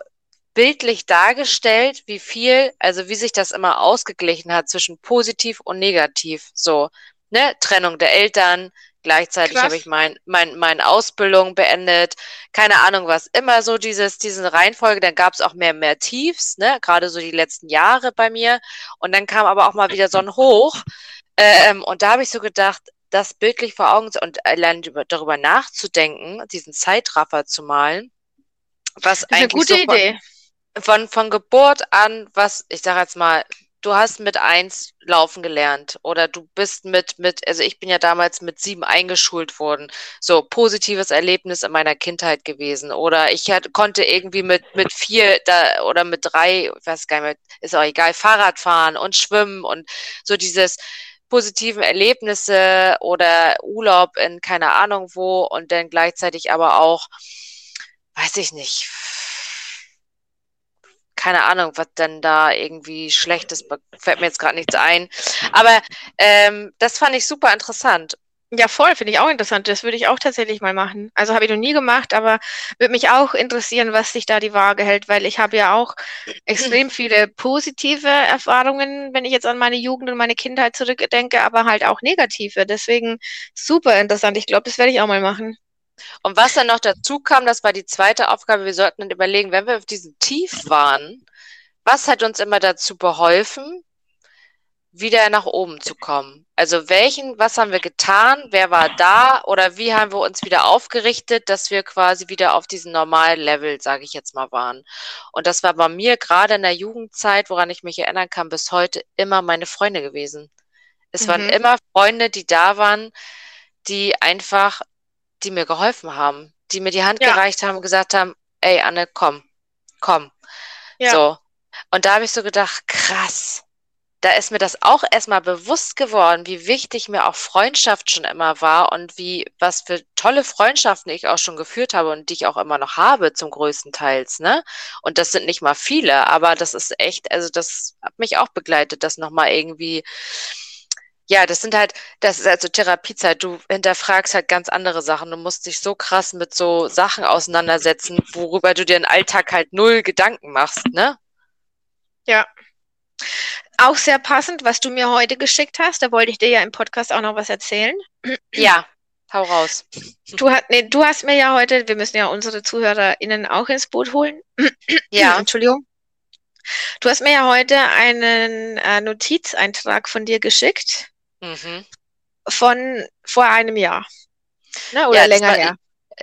bildlich dargestellt, wie viel, also wie sich das immer ausgeglichen hat zwischen positiv und negativ. So, ne, Trennung der Eltern, Gleichzeitig habe ich mein, mein, meine Ausbildung beendet. Keine Ahnung was. Immer so dieses, diese Reihenfolge. Dann gab es auch mehr, mehr Tiefs, ne? Gerade so die letzten Jahre bei mir. Und dann kam aber auch mal wieder so ein Hoch. Ähm, und da habe ich so gedacht, das bildlich vor Augen und allein darüber nachzudenken, diesen Zeitraffer zu malen, was eigentlich eine gute so von, Idee. Von, von Geburt an, was ich sage jetzt mal du hast mit eins laufen gelernt oder du bist mit, mit, also ich bin ja damals mit sieben eingeschult worden. So, positives Erlebnis in meiner Kindheit gewesen. Oder ich hat, konnte irgendwie mit, mit vier da, oder mit drei, ich weiß gar nicht ist auch egal, Fahrrad fahren und schwimmen und so dieses positiven Erlebnisse oder Urlaub in keine Ahnung wo und dann gleichzeitig aber auch, weiß ich nicht, keine Ahnung, was denn da irgendwie Schlechtes, fällt mir jetzt gerade nichts ein. Aber ähm, das fand ich super interessant. Ja, voll, finde ich auch interessant. Das würde ich auch tatsächlich mal machen. Also habe ich noch nie gemacht, aber würde mich auch interessieren, was sich da die Waage hält, weil ich habe ja auch extrem viele positive Erfahrungen, wenn ich jetzt an meine Jugend und meine Kindheit zurückdenke, aber halt auch negative. Deswegen super interessant. Ich glaube, das werde ich auch mal machen. Und was dann noch dazu kam, das war die zweite Aufgabe, wir sollten dann überlegen, wenn wir auf diesem Tief waren, was hat uns immer dazu beholfen, wieder nach oben zu kommen? Also welchen, was haben wir getan? Wer war da? Oder wie haben wir uns wieder aufgerichtet, dass wir quasi wieder auf diesem normalen Level, sage ich jetzt mal, waren? Und das war bei mir gerade in der Jugendzeit, woran ich mich erinnern kann, bis heute immer meine Freunde gewesen. Es mhm. waren immer Freunde, die da waren, die einfach die mir geholfen haben, die mir die Hand ja. gereicht haben und gesagt haben, ey Anne, komm, komm. Ja. So. Und da habe ich so gedacht, krass. Da ist mir das auch erstmal bewusst geworden, wie wichtig mir auch Freundschaft schon immer war und wie, was für tolle Freundschaften ich auch schon geführt habe und die ich auch immer noch habe, zum größten Teils, ne? Und das sind nicht mal viele, aber das ist echt, also das hat mich auch begleitet, das nochmal irgendwie ja, das sind halt, das ist also Therapiezeit. Du hinterfragst halt ganz andere Sachen. Du musst dich so krass mit so Sachen auseinandersetzen, worüber du dir im Alltag halt null Gedanken machst, ne? Ja. Auch sehr passend, was du mir heute geschickt hast. Da wollte ich dir ja im Podcast auch noch was erzählen. Ja, hau raus. Du, hat, nee, du hast mir ja heute, wir müssen ja unsere ZuhörerInnen auch ins Boot holen. Ja. Entschuldigung. Du hast mir ja heute einen äh, Notizeintrag von dir geschickt. Mhm. Von vor einem Jahr. Ne, oder ja, länger her.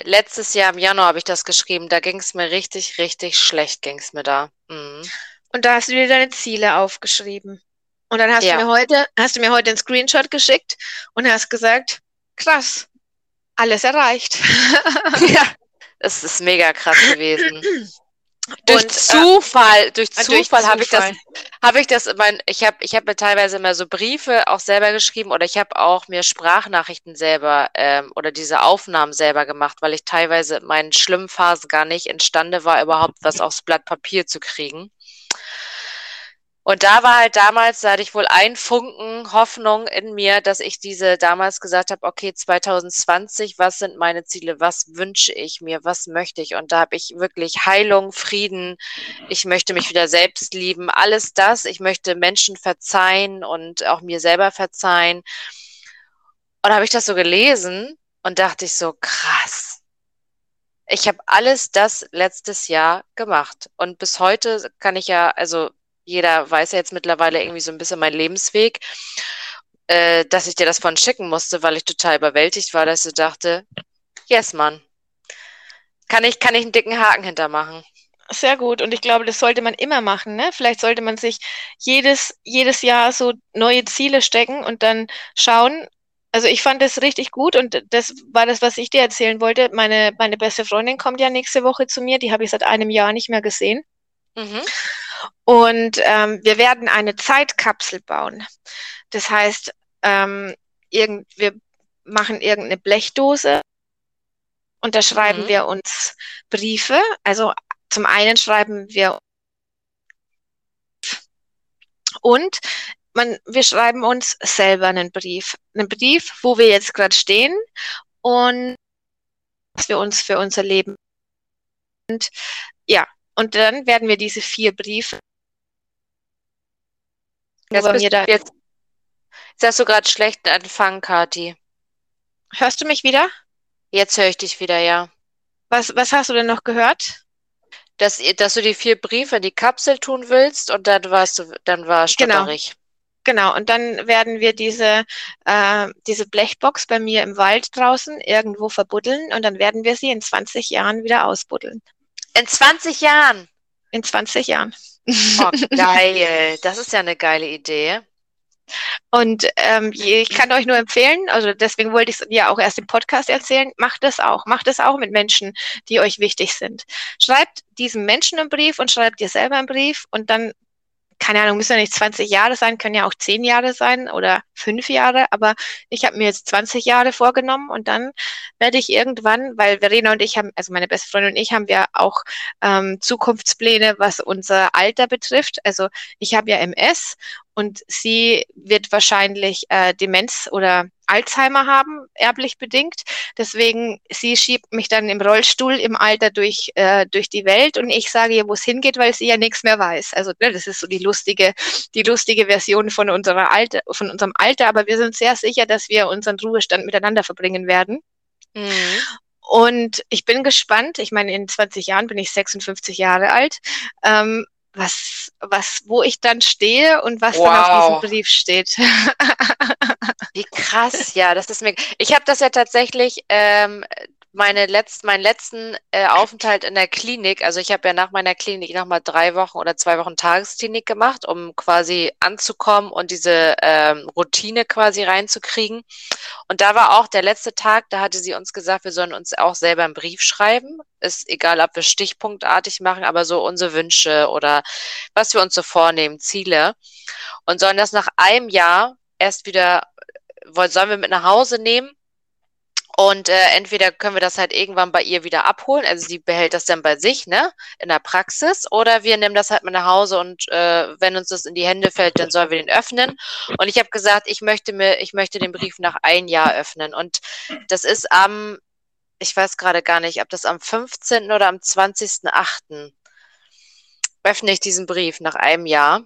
Letztes Jahr im Januar habe ich das geschrieben. Da ging es mir richtig, richtig schlecht, ging es mir da. Mhm. Und da hast du dir deine Ziele aufgeschrieben. Und dann hast ja. du mir heute, hast du mir heute einen Screenshot geschickt und hast gesagt, krass, alles erreicht. ja, das ist mega krass gewesen. Durch Und, äh, Zufall, durch äh, durch Zufall habe ich das, habe ich das, mein, ich habe, ich habe mir teilweise immer so Briefe auch selber geschrieben oder ich habe auch mir Sprachnachrichten selber ähm, oder diese Aufnahmen selber gemacht, weil ich teilweise in meinen schlimmen Phasen gar nicht imstande war, überhaupt was aufs Blatt Papier zu kriegen. Und da war halt damals, da hatte ich wohl ein Funken Hoffnung in mir, dass ich diese damals gesagt habe, okay, 2020, was sind meine Ziele, was wünsche ich mir, was möchte ich? Und da habe ich wirklich Heilung, Frieden, ich möchte mich wieder selbst lieben, alles das. Ich möchte Menschen verzeihen und auch mir selber verzeihen. Und habe ich das so gelesen und dachte ich so, krass. Ich habe alles das letztes Jahr gemacht. Und bis heute kann ich ja, also jeder weiß ja jetzt mittlerweile irgendwie so ein bisschen meinen Lebensweg, äh, dass ich dir das von schicken musste, weil ich total überwältigt war, dass ich dachte, yes, Mann. Kann ich, kann ich einen dicken Haken hintermachen. Sehr gut. Und ich glaube, das sollte man immer machen. Ne? Vielleicht sollte man sich jedes, jedes Jahr so neue Ziele stecken und dann schauen. Also ich fand das richtig gut und das war das, was ich dir erzählen wollte. Meine, meine beste Freundin kommt ja nächste Woche zu mir. Die habe ich seit einem Jahr nicht mehr gesehen. Mhm. Und ähm, wir werden eine Zeitkapsel bauen. Das heißt, ähm, irgend, wir machen irgendeine Blechdose und da schreiben Mhm. wir uns Briefe. Also zum einen schreiben wir und man, wir schreiben uns selber einen Brief. Einen Brief, wo wir jetzt gerade stehen und was wir uns für unser Leben und ja, und dann werden wir diese vier Briefe Jetzt, bist, da. jetzt, jetzt hast du gerade schlechten Empfang, Kathi. Hörst du mich wieder? Jetzt höre ich dich wieder, ja. Was, was hast du denn noch gehört? Dass, dass du die vier Briefe in die Kapsel tun willst und dann warst du, dann war Genau. stotterig. Genau, und dann werden wir diese, äh, diese Blechbox bei mir im Wald draußen irgendwo verbuddeln und dann werden wir sie in 20 Jahren wieder ausbuddeln. In 20 Jahren. In 20 Jahren. Oh, geil. Das ist ja eine geile Idee. Und ähm, ich kann euch nur empfehlen, also deswegen wollte ich es ja auch erst im Podcast erzählen, macht das auch. Macht das auch mit Menschen, die euch wichtig sind. Schreibt diesem Menschen einen Brief und schreibt dir selber einen Brief und dann, keine Ahnung, müssen ja nicht 20 Jahre sein, können ja auch 10 Jahre sein oder 5 Jahre, aber ich habe mir jetzt 20 Jahre vorgenommen und dann werde ich irgendwann, weil Verena und ich haben, also meine beste Freundin und ich haben ja auch ähm, Zukunftspläne, was unser Alter betrifft. Also ich habe ja MS und sie wird wahrscheinlich äh, Demenz oder Alzheimer haben, erblich bedingt. Deswegen, sie schiebt mich dann im Rollstuhl im Alter durch, äh, durch die Welt und ich sage ihr, wo es hingeht, weil sie ja nichts mehr weiß. Also ne, das ist so die lustige, die lustige Version von unserer Alter, von unserem Alter, aber wir sind sehr sicher, dass wir unseren Ruhestand miteinander verbringen werden. Mhm. Und ich bin gespannt. Ich meine, in 20 Jahren bin ich 56 Jahre alt. Ähm, was, was, wo ich dann stehe und was dann auf Wow. diesem Brief steht. Wie krass, ja, das ist mir. Ich habe das ja tatsächlich, ähm, meine letzt, meinen letzten äh, Aufenthalt in der Klinik, also ich habe ja nach meiner Klinik nochmal drei Wochen oder zwei Wochen Tagesklinik gemacht, um quasi anzukommen und diese ähm, Routine quasi reinzukriegen. Und da war auch der letzte Tag, da hatte sie uns gesagt, wir sollen uns auch selber einen Brief schreiben. Ist egal, ob wir stichpunktartig machen, aber so unsere Wünsche oder was wir uns so vornehmen, Ziele. Und sollen das nach einem Jahr erst wieder, wollen, sollen wir mit nach Hause nehmen. Und äh, entweder können wir das halt irgendwann bei ihr wieder abholen, also sie behält das dann bei sich, ne, in der Praxis, oder wir nehmen das halt mit nach Hause und äh, wenn uns das in die Hände fällt, dann sollen wir den öffnen. Und ich habe gesagt, ich möchte mir, ich möchte den Brief nach ein Jahr öffnen. Und das ist am, ich weiß gerade gar nicht, ob das am 15. oder am 20.8. öffne ich diesen Brief nach einem Jahr.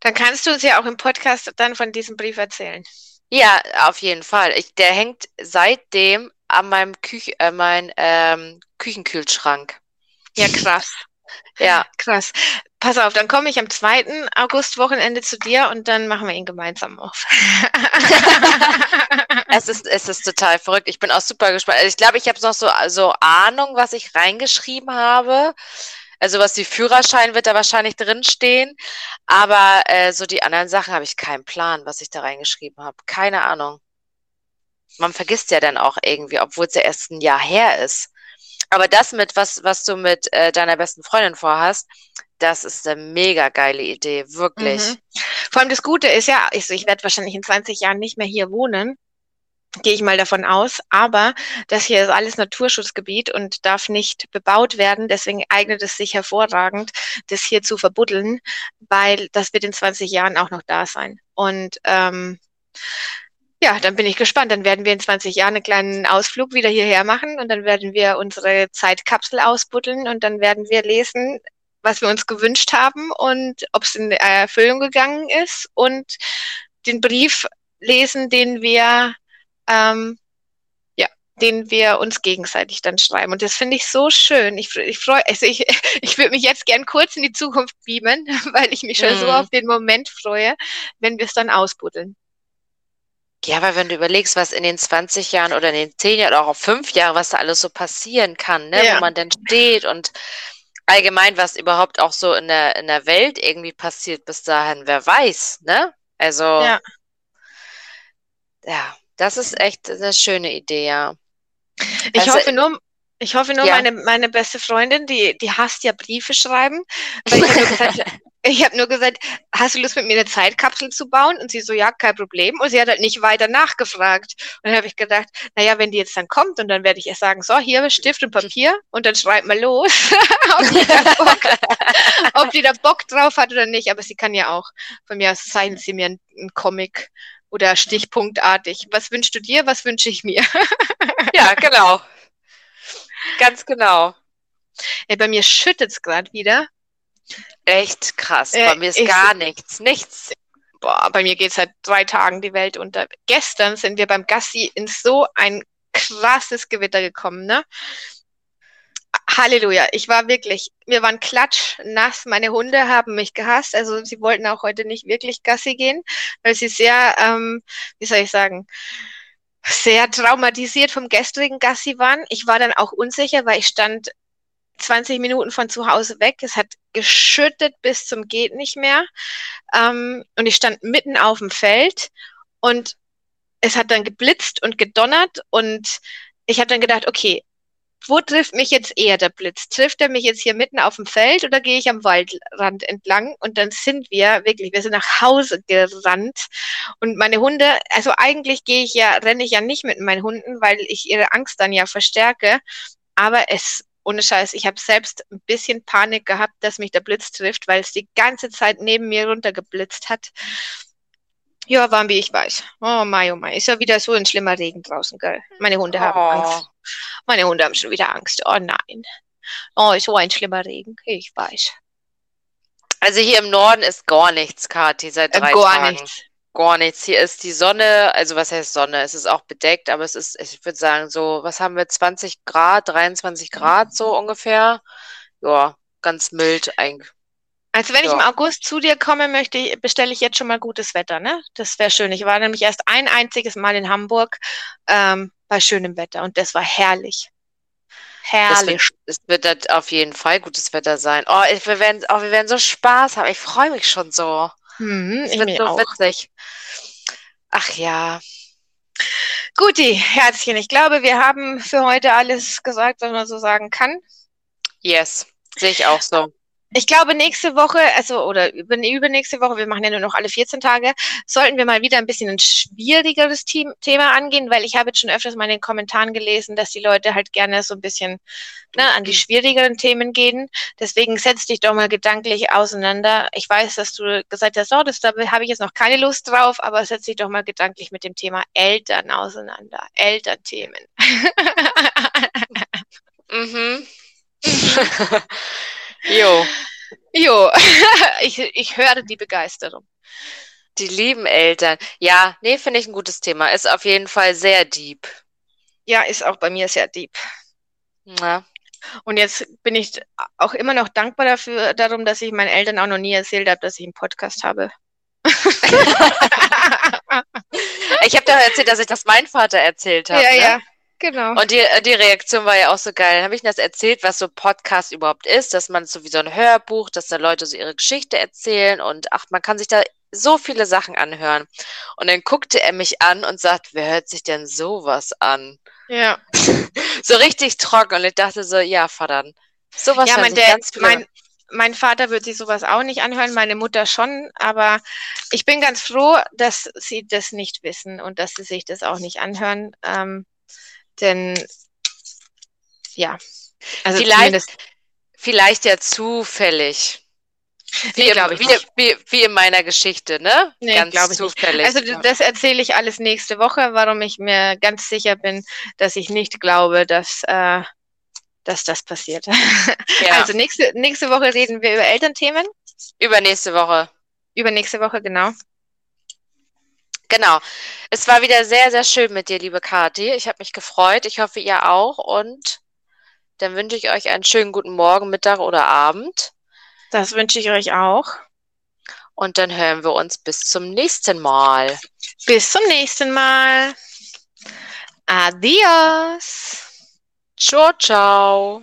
Dann kannst du uns ja auch im Podcast dann von diesem Brief erzählen. Ja, auf jeden Fall. Ich, der hängt seitdem an meinem Küch äh, mein, ähm, Küchenkühlschrank. Ja, krass. Ja, Krass. Pass auf, dann komme ich am 2. August Wochenende zu dir und dann machen wir ihn gemeinsam auf. es ist, es ist total verrückt. Ich bin auch super gespannt. Also ich glaube, ich habe noch so, so Ahnung, was ich reingeschrieben habe. Also was die Führerschein wird da wahrscheinlich drinstehen. Aber äh, so die anderen Sachen habe ich keinen Plan, was ich da reingeschrieben habe. Keine Ahnung. Man vergisst ja dann auch irgendwie, obwohl es ja erst ein Jahr her ist. Aber das mit, was, was du mit äh, deiner besten Freundin vorhast, das ist eine mega geile Idee, wirklich. Mhm. Vor allem das Gute ist ja, ich, ich werde wahrscheinlich in 20 Jahren nicht mehr hier wohnen gehe ich mal davon aus. Aber das hier ist alles Naturschutzgebiet und darf nicht bebaut werden. Deswegen eignet es sich hervorragend, das hier zu verbuddeln, weil das wird in 20 Jahren auch noch da sein. Und ähm, ja, dann bin ich gespannt. Dann werden wir in 20 Jahren einen kleinen Ausflug wieder hierher machen und dann werden wir unsere Zeitkapsel ausbuddeln und dann werden wir lesen, was wir uns gewünscht haben und ob es in Erfüllung gegangen ist und den Brief lesen, den wir ähm, ja, den wir uns gegenseitig dann schreiben. Und das finde ich so schön. Ich, ich freue, also ich, ich würde mich jetzt gern kurz in die Zukunft beamen, weil ich mich schon mhm. so auf den Moment freue, wenn wir es dann ausbuddeln. Ja, weil wenn du überlegst, was in den 20 Jahren oder in den 10 Jahren oder auch 5 Jahren, was da alles so passieren kann, ne? Ja. wo man denn steht und allgemein, was überhaupt auch so in der, in der Welt irgendwie passiert bis dahin, wer weiß, ne? Also, ja. ja. Das ist echt eine schöne Idee, ja. Ich also, hoffe nur, ich hoffe nur, ja. meine, meine beste Freundin, die, die hasst ja Briefe schreiben. Ich habe nur, gesagt, hab nur gesagt, hast du Lust mit mir eine Zeitkapsel zu bauen? Und sie so, ja, kein Problem. Und sie hat halt nicht weiter nachgefragt. Und dann habe ich gedacht, naja, wenn die jetzt dann kommt und dann werde ich ihr sagen, so, hier Stift und Papier und dann schreib mal los, ob, die da Bock, ob die da Bock drauf hat oder nicht. Aber sie kann ja auch, von mir aus zeichnen sie mir einen, einen Comic oder stichpunktartig. Was wünschst du dir, was wünsche ich mir? ja, genau. Ganz genau. Ey, bei mir schüttet es gerade wieder. Echt krass. Äh, bei mir ist ich, gar nichts. Nichts. Boah, bei mir geht seit drei Tagen die Welt unter. Gestern sind wir beim Gassi in so ein krasses Gewitter gekommen, ne? Halleluja. Ich war wirklich, wir waren klatschnass. Meine Hunde haben mich gehasst. Also sie wollten auch heute nicht wirklich Gassi gehen, weil sie sehr, ähm, wie soll ich sagen, sehr traumatisiert vom gestrigen Gassi waren. Ich war dann auch unsicher, weil ich stand 20 Minuten von zu Hause weg. Es hat geschüttet bis zum geht nicht mehr. Ähm, und ich stand mitten auf dem Feld und es hat dann geblitzt und gedonnert und ich habe dann gedacht, okay, wo trifft mich jetzt eher der Blitz? Trifft er mich jetzt hier mitten auf dem Feld oder gehe ich am Waldrand entlang? Und dann sind wir wirklich, wir sind nach Hause gerannt. Und meine Hunde, also eigentlich gehe ich ja, renne ich ja nicht mit meinen Hunden, weil ich ihre Angst dann ja verstärke. Aber es, ohne Scheiß, ich habe selbst ein bisschen Panik gehabt, dass mich der Blitz trifft, weil es die ganze Zeit neben mir runtergeblitzt hat. Ja, warm wie ich weiß. Oh mein, oh mein. Ist ja wieder so ein schlimmer Regen draußen, gell? Meine Hunde oh. haben Angst. Meine Hunde haben schon wieder Angst. Oh nein. Oh, so ein schlimmer Regen. Ich weiß. Also hier im Norden ist gar nichts, Kathi, seit äh, drei äh, gar Tagen. nichts. Gar nichts. Hier ist die Sonne, also was heißt Sonne? Es ist auch bedeckt, aber es ist, ich würde sagen, so, was haben wir, 20 Grad, 23 Grad so ungefähr? Ja, ganz mild eigentlich. Also wenn ja. ich im August zu dir komme, möchte bestelle ich jetzt schon mal gutes Wetter, ne? Das wäre schön. Ich war nämlich erst ein einziges Mal in Hamburg ähm, bei schönem Wetter und das war herrlich. Herrlich. Es wird, wird auf jeden Fall gutes Wetter sein. Oh, wir werden, oh, wir werden so Spaß haben. Ich freue mich schon so. Mhm, es wird so auch. witzig. Ach ja. Guti, Herzchen, ich glaube, wir haben für heute alles gesagt, was man so sagen kann. Yes, sehe ich auch so. Ich glaube, nächste Woche, also oder über, übernächste Woche, wir machen ja nur noch alle 14 Tage, sollten wir mal wieder ein bisschen ein schwierigeres Team, Thema angehen, weil ich habe jetzt schon öfters mal in den Kommentaren gelesen, dass die Leute halt gerne so ein bisschen ne, an die schwierigeren Themen gehen. Deswegen setz dich doch mal gedanklich auseinander. Ich weiß, dass du gesagt hast, oh, das, da habe ich jetzt noch keine Lust drauf, aber setz dich doch mal gedanklich mit dem Thema Eltern auseinander. Elternthemen. mhm. Jo. Jo, ich, ich höre die Begeisterung. Die lieben Eltern. Ja, nee, finde ich ein gutes Thema. Ist auf jeden Fall sehr deep. Ja, ist auch bei mir sehr deep. Ja. Und jetzt bin ich auch immer noch dankbar dafür, darum, dass ich meinen Eltern auch noch nie erzählt habe, dass ich einen Podcast habe. ich habe doch erzählt, dass ich das mein Vater erzählt habe. Ja, ne? ja. Genau. Und die, die Reaktion war ja auch so geil. Dann habe ich das erzählt, was so Podcast überhaupt ist, dass man so wie so ein Hörbuch, dass da Leute so ihre Geschichte erzählen und ach, man kann sich da so viele Sachen anhören. Und dann guckte er mich an und sagt, wer hört sich denn sowas an? Ja. so richtig trocken. Und ich dachte so, ja, verdammt. Sowas ja, mein, der, mein, mein Vater wird sich sowas auch nicht anhören, meine Mutter schon, aber ich bin ganz froh, dass sie das nicht wissen und dass sie sich das auch nicht anhören. Ähm, denn ja, also Vielleicht- Vielleicht ja zufällig. Wie, nee, im- wie, nicht. wie, wie in meiner Geschichte, ne? Nee, Ganz ich nicht. zufällig. Also d- das erzähle ich alles nächste Woche, warum ich mir ganz sicher bin, dass ich nicht glaube, dass, äh, dass das passiert. ja, Also nächste, nächste Woche reden wir über Elternthemen. übernächste Woche. Übernächste Woche, genau. Genau. Es war wieder sehr, sehr schön mit dir, liebe Kathi. Ich habe mich gefreut. Ich hoffe, ihr auch. Und dann wünsche ich euch einen schönen guten Morgen, Mittag oder Abend. Das wünsche ich euch auch. Und dann hören wir uns bis zum nächsten Mal. Bis zum nächsten Mal. Adios. Ciao, ciao.